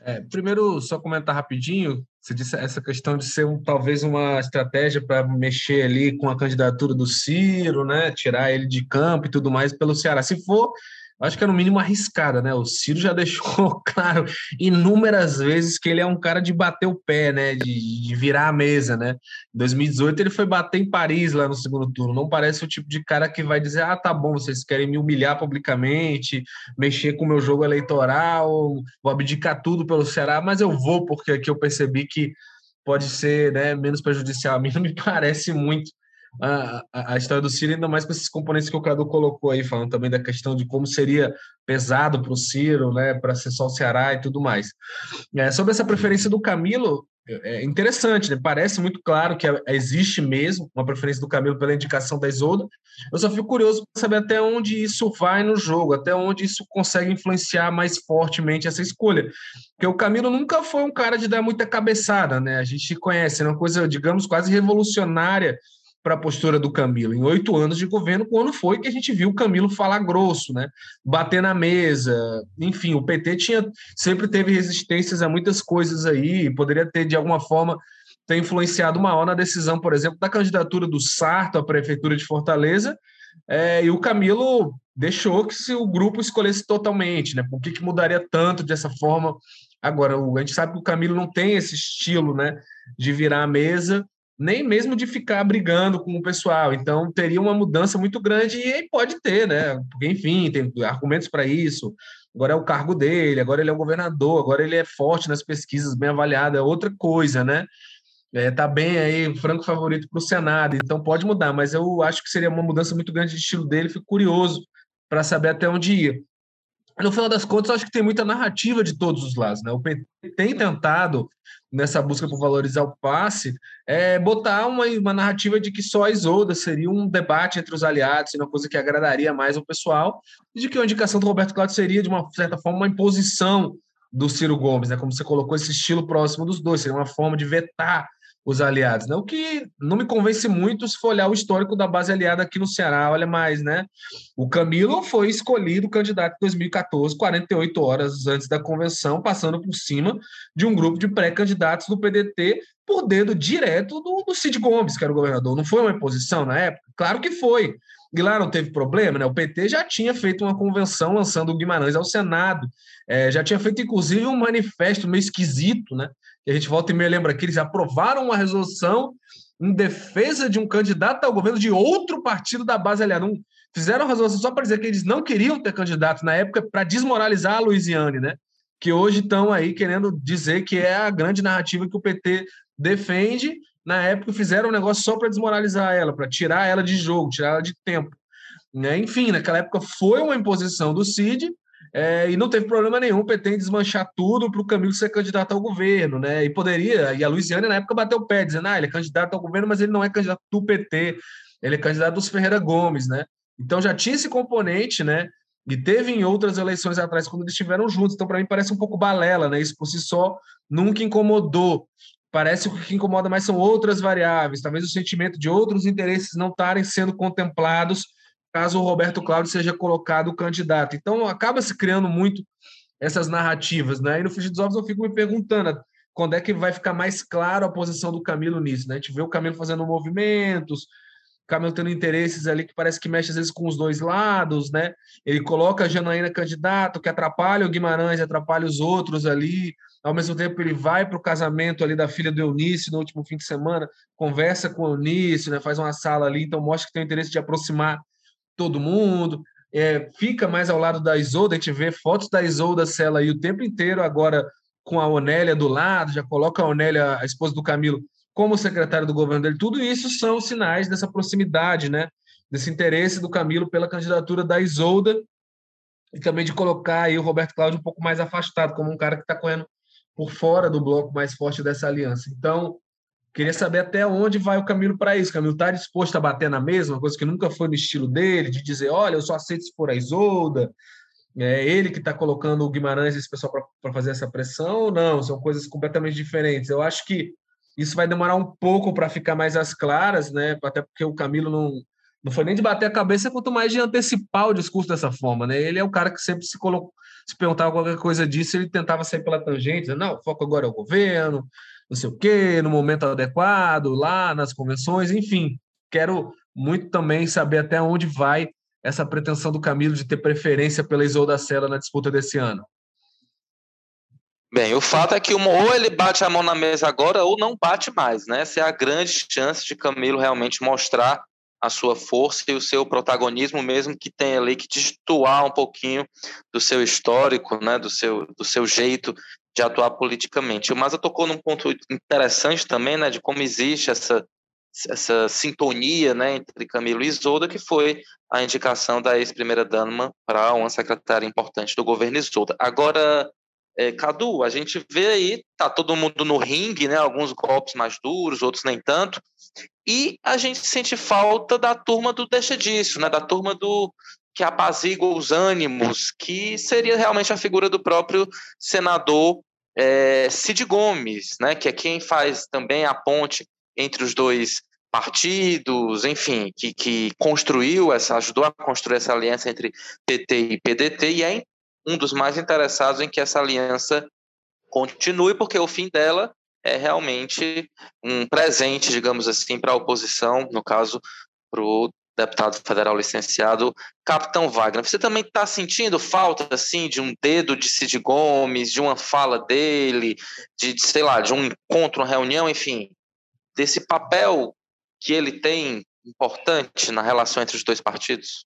[SPEAKER 2] É, primeiro, só comentar rapidinho, você disse essa questão de ser um, talvez uma estratégia para mexer ali com a candidatura do Ciro, né? Tirar ele de campo e tudo mais pelo Ceará. Se for, acho que é no mínimo arriscada, né? O Ciro já deixou claro inúmeras vezes que ele é um cara de bater o pé, né? De, de, virar a mesa, né? Em 2018 ele foi bater em Paris lá no segundo turno. Não parece o tipo de cara que vai dizer: ah, tá bom, vocês querem me humilhar publicamente, mexer com o meu jogo eleitoral, vou abdicar tudo pelo Ceará, mas eu vou porque aqui eu percebi que pode ser né, menos prejudicial. A mim não me parece muito a, a, história do Ciro, ainda mais com esses componentes que o Cadu colocou aí, falando também da questão de como seria pesado para o Ciro, né, para ser só o Ceará e tudo mais. É, sobre essa preferência do Camilo, é interessante, né? parece muito claro que existe mesmo uma preferência do Camilo pela indicação da Isolda. Eu só fico curioso para saber até onde isso vai no jogo, até onde isso consegue influenciar mais fortemente essa escolha. Porque o Camilo nunca foi um cara de dar muita cabeçada, né? A gente conhece, é uma coisa, digamos, quase revolucionária para a postura do Camilo. Em oito anos de governo, quando foi que a gente viu o Camilo falar grosso, né? bater na mesa, enfim, o PT tinha sempre teve resistências a muitas coisas aí, poderia ter, de alguma forma, ter influenciado maior na decisão, por exemplo, da candidatura do Sarto à prefeitura de Fortaleza, É, e o Camilo deixou que se o grupo escolhesse totalmente, né? Por que, que mudaria tanto dessa forma? Agora, a gente sabe que o Camilo não tem esse estilo, né? De virar a mesa, nem mesmo de ficar brigando com o pessoal. Então, teria uma mudança muito grande e pode ter, né? Porque, enfim, tem argumentos para isso. Agora é o cargo dele, agora ele é o governador, agora ele é forte nas pesquisas, bem avaliado, é outra coisa, né? É, tá bem aí, franco favorito para o Senado, então pode mudar, mas eu acho que seria uma mudança muito grande de estilo dele, fico curioso para saber até onde ia. No final das contas, acho que tem muita narrativa de todos os lados. Né? O PT tem tentado, nessa busca por valorizar o passe, é, botar uma, uma narrativa de que só a Isolda seria um debate entre os aliados, seria uma coisa que agradaria mais ao pessoal, e de que a indicação do Roberto Cláudio seria, de uma certa forma, uma imposição do Ciro Gomes, né? como você colocou esse estilo próximo dos dois, seria uma forma de vetar os aliados, né? O que não me convence muito se for olhar o histórico da base aliada aqui no Ceará, olha mais, né? O Camilo foi escolhido candidato em 2014, 48 horas antes da convenção, passando por cima de um grupo de pré-candidatos do PDT por dedo direto do, do Cid Gomes, que era o governador. Não foi uma imposição na época? Claro que foi. E lá não teve problema, né? O PT já tinha feito uma convenção lançando o Guimarães ao Senado, é, já tinha feito inclusive um manifesto meio esquisito, né? Que a gente volta e meia lembra que eles aprovaram uma resolução em defesa de um candidato ao governo de outro partido da base aliada. Fizeram a resolução só para dizer que eles não queriam ter candidato na época para desmoralizar a Luiziane, né? Que hoje estão aí querendo dizer que é a grande narrativa que o PT defende. Na época fizeram um negócio só para desmoralizar ela, para tirar ela de jogo, tirar ela de tempo. Né? Enfim, naquela época foi uma imposição do CID, é, e não teve problema nenhum o PT em desmanchar tudo para o Camilo ser candidato ao governo, né? E poderia, e a Luiziane na época bateu o pé, dizendo, ah, ele é candidato ao governo, mas ele não é candidato do PT, ele é candidato dos Ferreira Gomes, né? Então já tinha esse componente, né? E teve em outras eleições atrás, quando eles estiveram juntos. Então, para mim, parece um pouco balela, né? Isso por si só nunca incomodou. Parece que o que incomoda mais são outras variáveis, talvez o sentimento de outros interesses não estarem sendo contemplados caso o Roberto Cláudio seja colocado candidato. Então, acaba se criando muito essas narrativas, né? E no Fugir dos Ovos eu fico me perguntando quando é que vai ficar mais claro a posição do Camilo nisso, né? A gente vê o Camilo fazendo movimentos, o Camilo tendo interesses ali que parece que mexe às vezes com os dois lados, né? Ele coloca a Janaína candidato, que atrapalha o Guimarães, atrapalha os outros ali. Ao mesmo tempo, ele vai para o casamento ali da filha do Eunício no último fim de semana, conversa com o Eunício, né? Faz uma sala ali, então mostra que tem o interesse de aproximar todo mundo, é, fica mais ao lado da Isolda, a gente vê fotos da Isolda Sela aí o tempo inteiro, agora com a Onélia do lado, já coloca a Onélia, a esposa do Camilo, como secretária do governo dele, tudo isso são sinais dessa proximidade, né? desse interesse do Camilo pela candidatura da Isolda e também de colocar aí o Roberto Cláudio um pouco mais afastado, como um cara que está correndo por fora do bloco mais forte dessa aliança. Então, Queria saber até onde vai o Camilo para isso. Camilo está disposto a bater na mesma, coisa que nunca foi no estilo dele, de dizer, olha, eu só aceito se for a Isolda. É ele que está colocando o Guimarães e esse pessoal para fazer essa pressão ou não? São coisas completamente diferentes. Eu acho que isso vai demorar um pouco para ficar mais às claras, né? Até porque o Camilo não, não foi nem de bater a cabeça, quanto mais de antecipar o discurso dessa forma, né? Ele é o cara que sempre se colocou, se perguntava qualquer coisa disso, ele tentava sair pela tangente, não, o foco agora é o governo, não sei o quê, no momento adequado, lá nas convenções, enfim. Quero muito também saber até onde vai essa pretensão do Camilo de ter preferência pela Isolda Sela na disputa desse ano.
[SPEAKER 1] Bem, o fato é que uma, ou ele bate a mão na mesa agora ou não bate mais, né? Essa é a grande chance de Camilo realmente mostrar a sua força e o seu protagonismo, mesmo que tenha ali que destoar um pouquinho do seu histórico, né? Do seu, do seu jeito de atuar politicamente. O Maza tocou num ponto interessante também, né, de como existe essa essa sintonia, né, entre Camilo e Isolda, que foi a indicação da ex-primeira-dama para uma secretária importante do governo Isolda. Agora, é, Cadu, a gente vê aí, tá todo mundo no ringue, né, alguns golpes mais duros, outros nem tanto, e a gente sente falta da turma do deixa disso, né, da turma do que apazigua os ânimos, que seria realmente a figura do próprio senador é, Cid Gomes, né, que é quem faz também a ponte entre os dois partidos, enfim, que, que construiu essa, ajudou a construir essa aliança entre PT e PDT e é um dos mais interessados em que essa aliança continue, porque o fim dela é realmente um presente, digamos assim, para a oposição, no caso, para o deputado federal licenciado Capitão Wagner. Você também está sentindo falta assim de um dedo de Cid Gomes, de uma fala dele, de, de, sei lá, de um encontro, uma reunião, enfim, desse papel que ele tem importante na relação entre os dois partidos?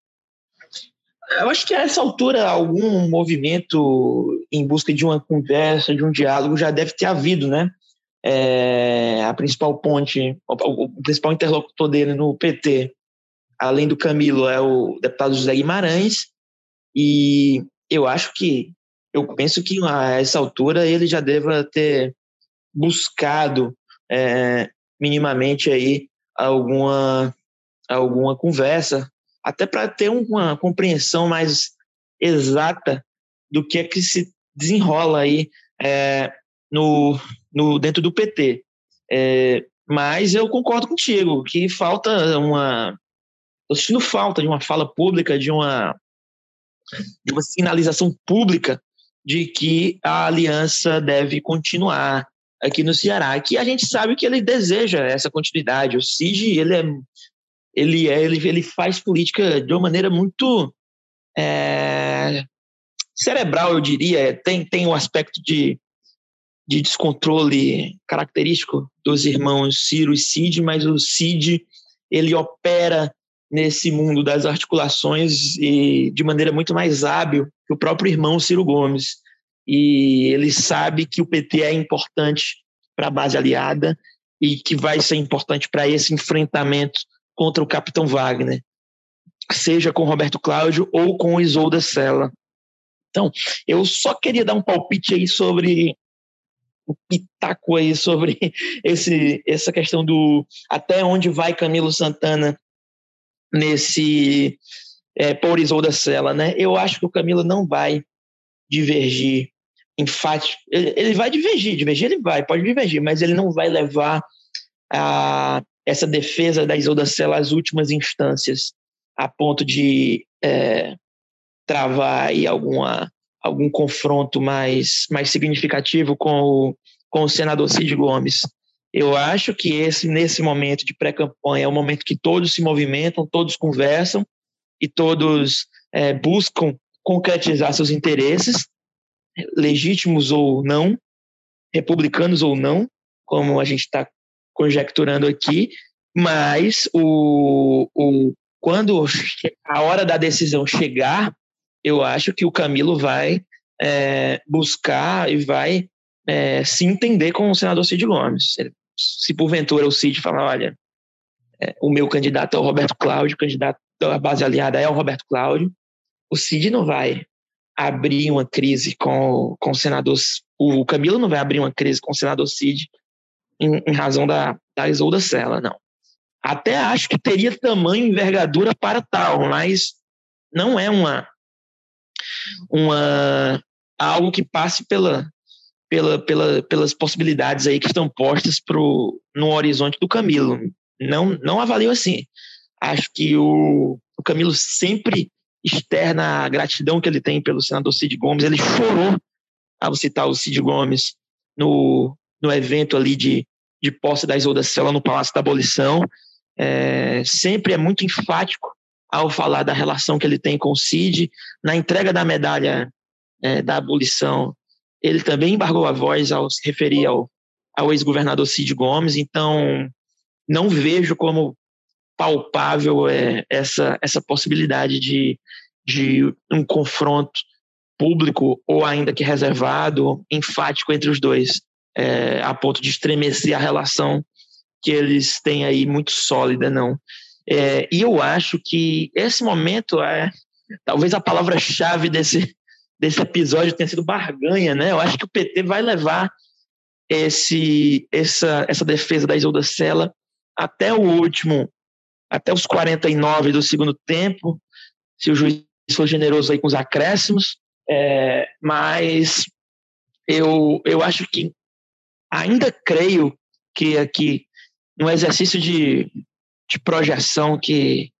[SPEAKER 3] Eu acho que a essa altura algum movimento em busca de uma conversa, de um diálogo já deve ter havido, né? É, a principal ponte, o, o principal interlocutor dele no PT além do Camilo, é o deputado José Guimarães, e eu acho que, eu penso que a essa altura ele já deva ter buscado é, minimamente aí alguma, alguma conversa, até para ter uma compreensão mais exata do que é que se desenrola aí é, no, no, dentro do PT. É, mas eu concordo contigo que falta uma Estou sentindo falta de uma fala pública, de uma, de uma sinalização pública de que a aliança deve continuar aqui no Ceará, que a gente sabe que ele deseja essa continuidade. O Cid, ele é, ele é, ele, ele faz política de uma maneira muito é, cerebral, eu diria. Tem tem um aspecto de de descontrole característico dos irmãos Ciro e Cid, mas o Cid ele opera nesse mundo das articulações e de maneira muito mais hábil que o próprio irmão Ciro Gomes. E ele sabe que o PT é importante para a base aliada e que vai ser importante para esse enfrentamento contra o capitão Wagner, seja com Roberto Cláudio ou com Isolda Sela. Então, eu só queria dar um palpite aí sobre o pitaco aí sobre esse, essa questão do até onde vai Camilo Santana nesse é, por Isolda Sela, né? Eu acho que o Camilo não vai divergir enfático. Ele, ele vai divergir, divergir ele vai, pode divergir, mas ele não vai levar a, essa defesa da Isolda Sela às últimas instâncias, a ponto de é, travar aí alguma, algum confronto mais, mais significativo com o, com o senador Cid Gomes. Eu acho que esse nesse momento de pré-campanha é o momento que todos se movimentam, todos conversam e todos é, buscam concretizar seus interesses, legítimos ou não, republicanos ou não, como a gente está conjecturando aqui, mas o, o, quando a hora da decisão chegar, eu acho que o Camilo vai é, buscar e vai é, se entender com o senador Cid Gomes. Ele se porventura o Cid falar, olha, é, o meu candidato é o Roberto Cláudio, o candidato da base aliada é o Roberto Cláudio, o Cid não vai abrir uma crise com, com o senador, o Camilo não vai abrir uma crise com o senador Cid em, em razão da, da Isolda Sela, não. Até acho que teria tamanho e envergadura para tal, mas não é uma, uma algo que passe pela, pela, pela, pelas possibilidades aí que estão postas pro, no horizonte do Camilo. Não, não avalio assim. Acho que o, o Camilo sempre externa a gratidão que ele tem pelo senador Cid Gomes. Ele chorou ao citar o Cid Gomes no, no evento ali de, de posse da Isolda Sela no Palácio da Abolição. É, sempre é muito enfático ao falar da relação que ele tem com o Cid. Na entrega da medalha é, da abolição, ele também embargou a voz ao se referir ao, ao ex-governador Cid Gomes, então não vejo como palpável é, essa, essa possibilidade de, de um confronto público ou ainda que reservado, enfático entre os dois, é, a ponto de estremecer a relação que eles têm aí muito sólida, não. É, e eu acho que esse momento é talvez a palavra-chave desse, desse episódio tenha sido barganha, né? Eu acho que o PT vai levar esse, essa, essa defesa da Isolda Sela até o último, até os 49 do segundo tempo, se o juiz for generoso aí com os acréscimos, é, mas eu, eu acho que ainda creio que aqui, no exercício de, de projeção que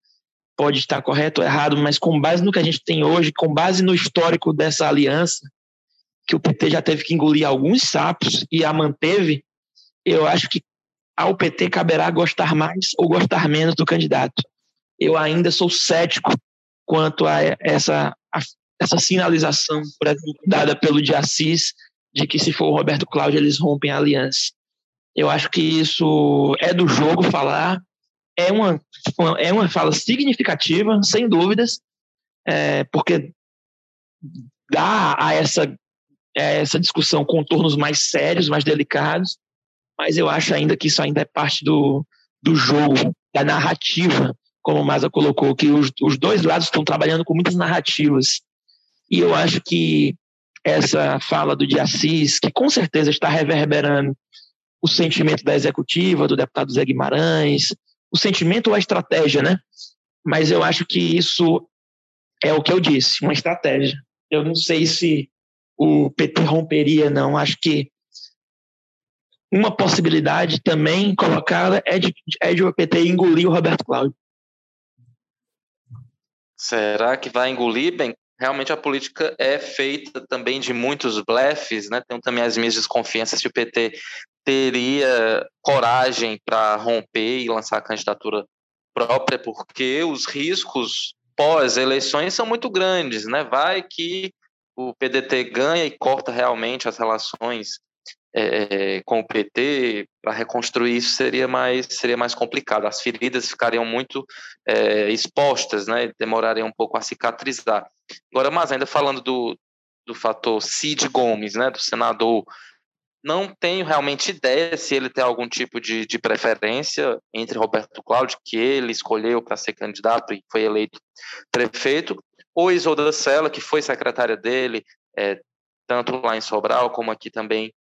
[SPEAKER 3] pode estar correto ou errado, mas com base no que a gente tem hoje, com base no histórico dessa aliança, que o PT já teve que engolir alguns sapos e a manteve, eu acho que ao PT caberá gostar mais ou gostar menos do candidato. eu ainda sou cético quanto a essa, a, essa sinalização dada pelo de Assis de que se for o Roberto Cláudio eles rompem a aliança. Eu acho que isso é do jogo falar, é uma, é uma fala significativa, sem dúvidas, é, porque dá a essa, a essa discussão contornos mais sérios, mais delicados, mas eu acho ainda que isso ainda é parte do, do jogo, da narrativa, como o Maza colocou, que os, os dois lados estão trabalhando com muitas narrativas. E eu acho que essa fala do de Assis, que com certeza está reverberando o sentimento da executiva, do deputado Zé Guimarães, o sentimento ou a estratégia, né? Mas eu acho que isso é o que eu disse, uma estratégia. Eu não sei se o PT romperia, não. Acho que uma possibilidade também colocada é de, é de o PT engolir o Roberto Cláudio.
[SPEAKER 1] Será que vai engolir? Bem, realmente a política é feita também de muitos blefes, né? Tenho também as minhas desconfianças se o PT teria coragem para romper e lançar a candidatura própria, porque os riscos pós-eleições são muito grandes, né? Vai que o PDT ganha e corta realmente as relações é, com o PT para reconstruir isso seria mais seria mais complicado. As feridas ficariam muito é, expostas, né? Demorariam um pouco a cicatrizar. Agora, mas ainda falando do, do fator Cid Gomes, né? Do senador não tenho realmente ideia se ele tem algum tipo de, de preferência entre Roberto Cláudio, que ele escolheu para ser candidato e foi eleito prefeito, ou Isolda Sela, que foi secretária dele, é, tanto lá em Sobral como aqui também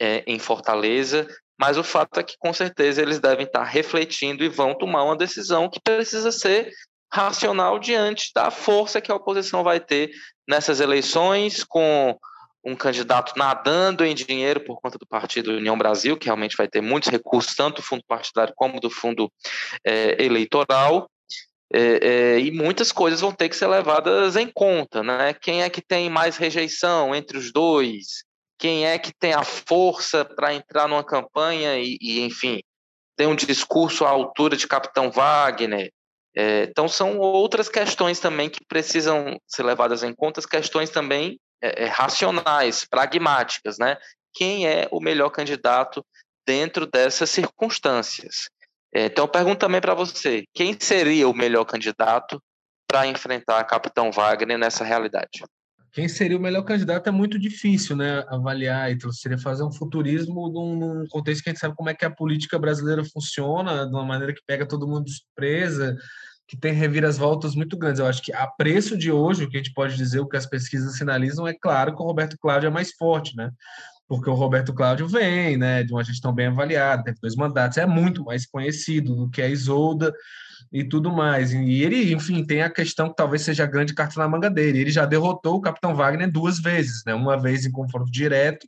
[SPEAKER 1] é, em Fortaleza. Mas o fato é que, com certeza, eles devem estar refletindo e vão tomar uma decisão que precisa ser racional diante da força que a oposição vai ter nessas eleições, com um candidato nadando em dinheiro por conta do Partido União Brasil, que realmente vai ter muitos recursos, tanto do fundo partidário como do fundo é, eleitoral, é, é, e muitas coisas vão ter que ser levadas em conta, né? Quem é que tem mais rejeição entre os dois? Quem é que tem a força para entrar numa campanha e, e, enfim, tem um discurso à altura de Capitão Wagner? É, então, são outras questões também que precisam ser levadas em conta, as questões também é, é, racionais, pragmáticas, né? Quem é o melhor candidato dentro dessas circunstâncias? É, então, eu pergunto também para você: quem seria o melhor candidato para enfrentar a Capitão Wagner nessa realidade?
[SPEAKER 2] Quem seria o melhor candidato é muito difícil, né? Avaliar, então seria fazer um futurismo num, contexto que a gente sabe como é que a política brasileira funciona, de uma maneira que pega todo mundo de surpresa, que tem reviravoltas muito grandes. Eu acho que a preço de hoje, o que a gente pode dizer, o que as pesquisas sinalizam, é claro que o Roberto Cláudio é mais forte, né? Porque o Roberto Cláudio vem, né, de uma gestão bem avaliada, teve dois mandatos, é muito mais conhecido do que a Isolda e tudo mais. E ele, enfim, tem a questão que talvez seja a grande carta na manga dele. Ele já derrotou o Capitão Wagner duas vezes, né? Uma vez em confronto direto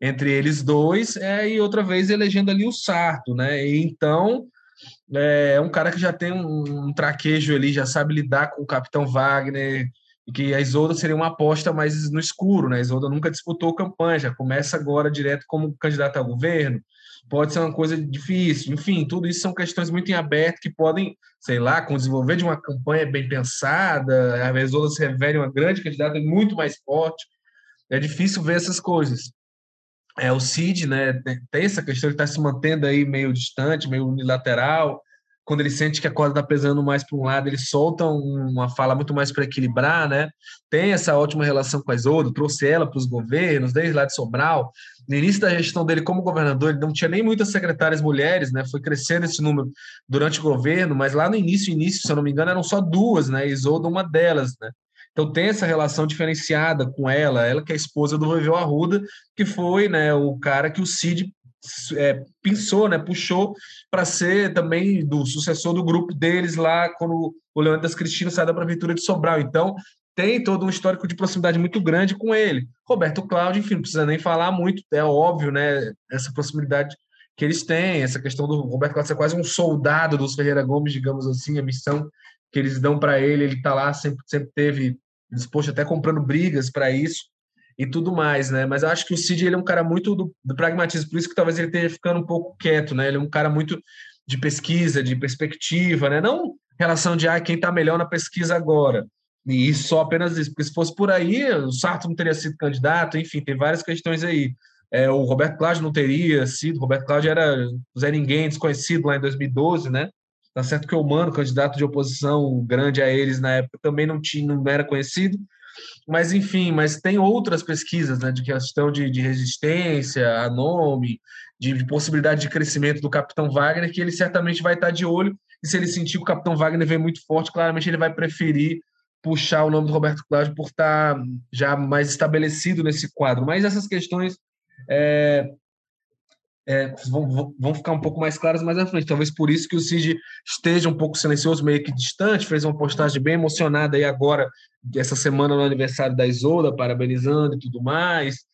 [SPEAKER 2] entre eles dois, é, e outra vez elegendo ali o Sarto, né? E então é, é um cara que já tem um, um, traquejo ali, já sabe lidar com o Capitão Wagner, e que a Isolda seria uma aposta mais no escuro, né? A Isolda nunca disputou campanha, já começa agora direto como candidata ao governo, pode ser uma coisa difícil, enfim, tudo isso são questões muito em aberto que podem, sei lá, com o desenvolver de uma campanha bem pensada, a Isolda se revele uma grande candidata muito mais forte, é difícil ver essas coisas é, o Cid, né, tem essa questão, ele está se mantendo aí meio distante, meio unilateral. Quando ele sente que a corda está pesando mais para um lado, ele solta uma fala muito mais para equilibrar, né? Tem essa ótima relação com a Isolda, trouxe ela para os governos, desde lá de Sobral. No início da gestão dele como governador, ele não tinha nem muitas secretárias mulheres, né? Foi crescendo esse número durante o governo, mas lá no início, início, se eu não me engano, eram só duas, né? Isolda uma delas, né? Então tem essa relação diferenciada com ela, ela que é a esposa do Roiveu Arruda, que foi né, o cara que o Cid é, pensou, né, puxou para ser também do sucessor do grupo deles lá quando o Leandro das Cristina sai da prefeitura de Sobral. Então tem todo um histórico de proximidade muito grande com ele. Roberto Cláudio, enfim, não precisa nem falar muito, é óbvio, né, essa proximidade que eles têm, essa questão do Roberto Cláudio ser quase um soldado dos Ferreira Gomes, digamos assim, a missão que eles dão para ele, ele está lá, sempre, sempre teve disposto até comprando brigas para isso e tudo mais, né? Mas eu acho que o Cid ele é um cara muito do, do, pragmatismo, por isso que talvez ele esteja ficando um pouco quieto, né? Ele é um cara muito de pesquisa, de perspectiva, né? Não relação de ah, quem está melhor na pesquisa agora. E só apenas isso, porque se fosse por aí, o Sarto não teria sido candidato, enfim, tem várias questões aí. É, o Roberto Cláudio não teria sido, o Roberto Cláudio era Zé Ninguém, desconhecido lá em 2012, né? Tá certo que o Mano, candidato de oposição grande a eles na época, também não, tinha, não era conhecido, mas enfim, mas tem outras pesquisas, né, de questão de, de resistência a nome, de, de, possibilidade de crescimento do Capitão Wagner, que ele certamente vai estar de olho, e se ele sentir que o Capitão Wagner vem muito forte, claramente ele vai preferir puxar o nome do Roberto Cláudio por estar já mais estabelecido nesse quadro. Mas essas questões é, é, vão, vão ficar um pouco mais claras mais à frente. Talvez por isso que o Cid esteja um pouco silencioso, meio que distante, fez uma postagem bem emocionada aí agora, essa semana no aniversário da Isolda, parabenizando e tudo mais,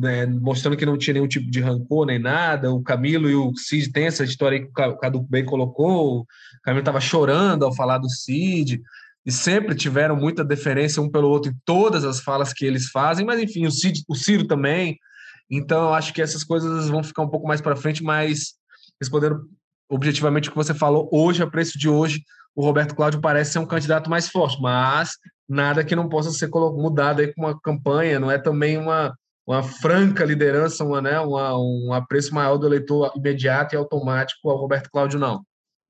[SPEAKER 2] né, mostrando que não tinha nenhum tipo de rancor nem nada. O Camilo e o Cid têm essa história aí que o Cadu bem colocou. O Camilo estava chorando ao falar do Cid e sempre tiveram muita deferência um pelo outro em todas as falas que eles fazem, mas enfim, o, Cid, o Ciro também. Então, eu acho que essas coisas vão ficar um pouco mais para frente, mas respondendo objetivamente o que você falou, hoje, a preço de hoje, o Roberto Cláudio parece ser um candidato mais forte, mas nada que não possa ser mudado aí com uma campanha, não é também uma, uma franca liderança, uma, né, uma, um apreço maior do eleitor imediato e automático ao Roberto Cláudio, não.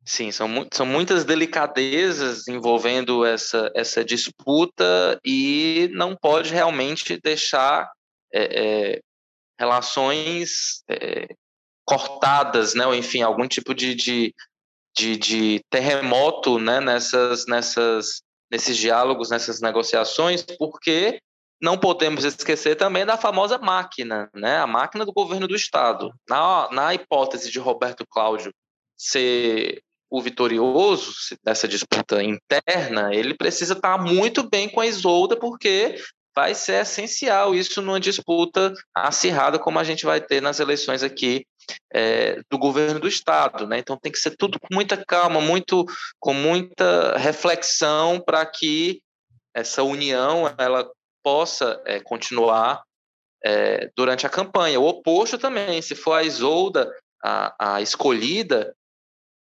[SPEAKER 1] Sim, são, mu são muitas delicadezas envolvendo essa, essa disputa e não pode realmente deixar é, é, relações é, cortadas, né? ou enfim, algum tipo de, de, de, de terremoto né? nessas, nessas, nesses diálogos, nessas negociações, porque não podemos esquecer também da famosa máquina, né? a máquina do governo do Estado. Na, na hipótese de Roberto Cláudio ser o vitorioso dessa disputa interna, ele precisa estar muito bem com a Isolda, porque vai ser essencial isso numa disputa acirrada como a gente vai ter nas eleições aqui é, do governo do estado, né? Então tem que ser tudo com muita calma, muito com muita reflexão para que essa união ela possa é, continuar é, durante a campanha. O oposto também, se for a Isolda a, a escolhida,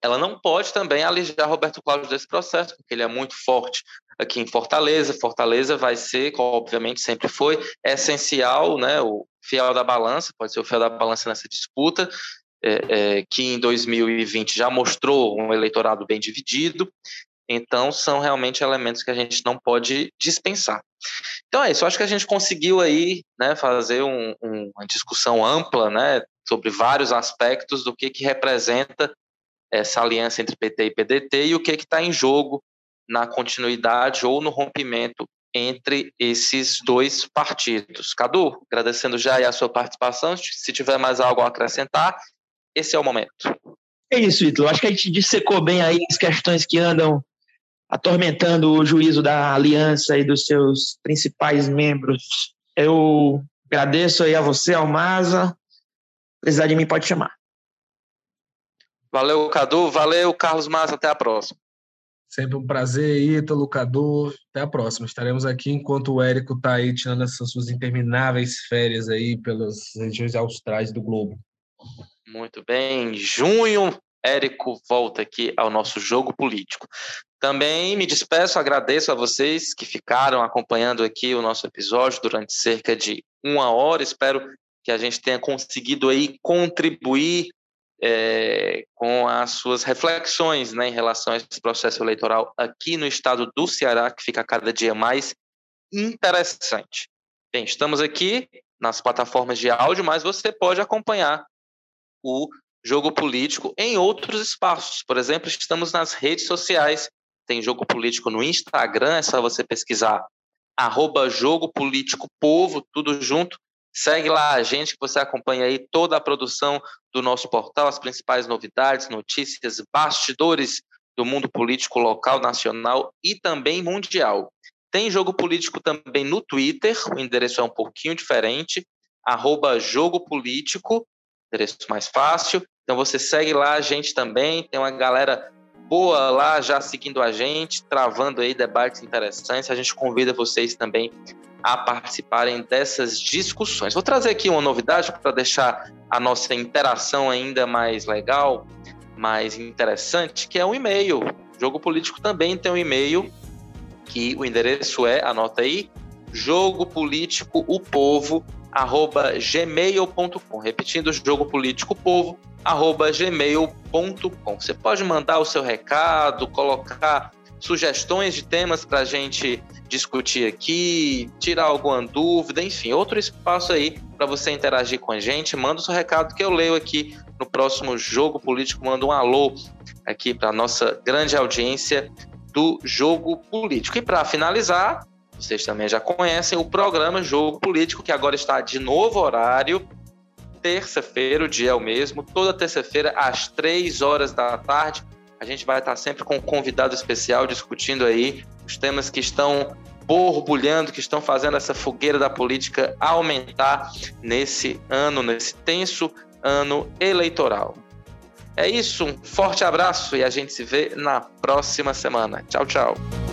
[SPEAKER 1] ela não pode também alijar Roberto Cláudio desse processo, porque ele é muito forte aqui em Fortaleza. Fortaleza vai ser, obviamente sempre foi, essencial, né, o fiel da balança, pode ser o fiel da balança nessa disputa, é, é, que em 2020 já mostrou um eleitorado bem dividido. Então, são realmente elementos que a gente não pode dispensar. Então é isso, acho que a gente conseguiu aí né, fazer um, um, uma discussão ampla né, sobre vários aspectos do que, que representa essa aliança entre PT e PDT e o que está em jogo na continuidade ou no rompimento entre esses dois partidos. Cadu, agradecendo já a sua participação, se tiver mais algo a acrescentar, esse é o momento.
[SPEAKER 3] É isso, Ítalo. Acho que a gente dissecou bem aí as questões que andam atormentando o juízo da aliança e dos seus principais membros. Eu agradeço aí a você, Almaza. Precisar de mim, pode chamar.
[SPEAKER 1] Valeu, Cadu. Valeu, Carlos Massa. Até a próxima.
[SPEAKER 2] Sempre um prazer, Ítalo, Cadu. Até a próxima. Estaremos aqui enquanto o Érico está aí tirando essas suas intermináveis férias aí pelas regiões austrais do globo.
[SPEAKER 1] Muito bem. Junho, Érico volta aqui ao nosso jogo político. Também me despeço, agradeço a vocês que ficaram acompanhando aqui o nosso episódio durante cerca de uma hora. Espero que a gente tenha conseguido aí contribuir é, com as suas reflexões né, em relação a esse processo eleitoral aqui no estado do Ceará, que fica cada dia mais interessante. Bem, estamos aqui nas plataformas de áudio, mas você pode acompanhar o jogo político em outros espaços. Por exemplo, estamos nas redes sociais. Tem jogo político no Instagram, é só você pesquisar arroba jogo político povo, tudo junto. Segue lá a gente que você acompanha aí toda a produção do nosso portal, as principais novidades, notícias, bastidores do mundo político local, nacional e também mundial. Tem jogo político também no Twitter, o endereço é um pouquinho diferente, arroba jogo político, endereço mais fácil. Então você segue lá a gente também, tem uma galera boa lá já seguindo a gente, travando aí debates interessantes. A gente convida vocês também a participarem dessas discussões. Vou trazer aqui uma novidade para deixar a nossa interação ainda mais legal, mais interessante, que é um e-mail. Jogo Político também tem um e-mail que o endereço é, anota aí, jogo político o povo arroba gmail.com. Repetindo, jogo político povo arroba gmail.com. Você pode mandar o seu recado, colocar sugestões de temas para a gente discutir aqui, tirar alguma dúvida, enfim, outro espaço aí para você interagir com a gente. Manda o seu recado que eu leio aqui no próximo Jogo Político. Manda um alô aqui para nossa grande audiência do Jogo Político. E para finalizar, vocês também já conhecem o programa Jogo Político, que agora está de novo horário. Terça-feira, o dia é o mesmo, toda terça-feira, às três horas da tarde. A gente vai estar sempre com um convidado especial discutindo aí os temas que estão borbulhando, que estão fazendo essa fogueira da política aumentar nesse ano, nesse tenso ano eleitoral. É isso, um forte abraço e a gente se vê na próxima semana. Tchau, tchau.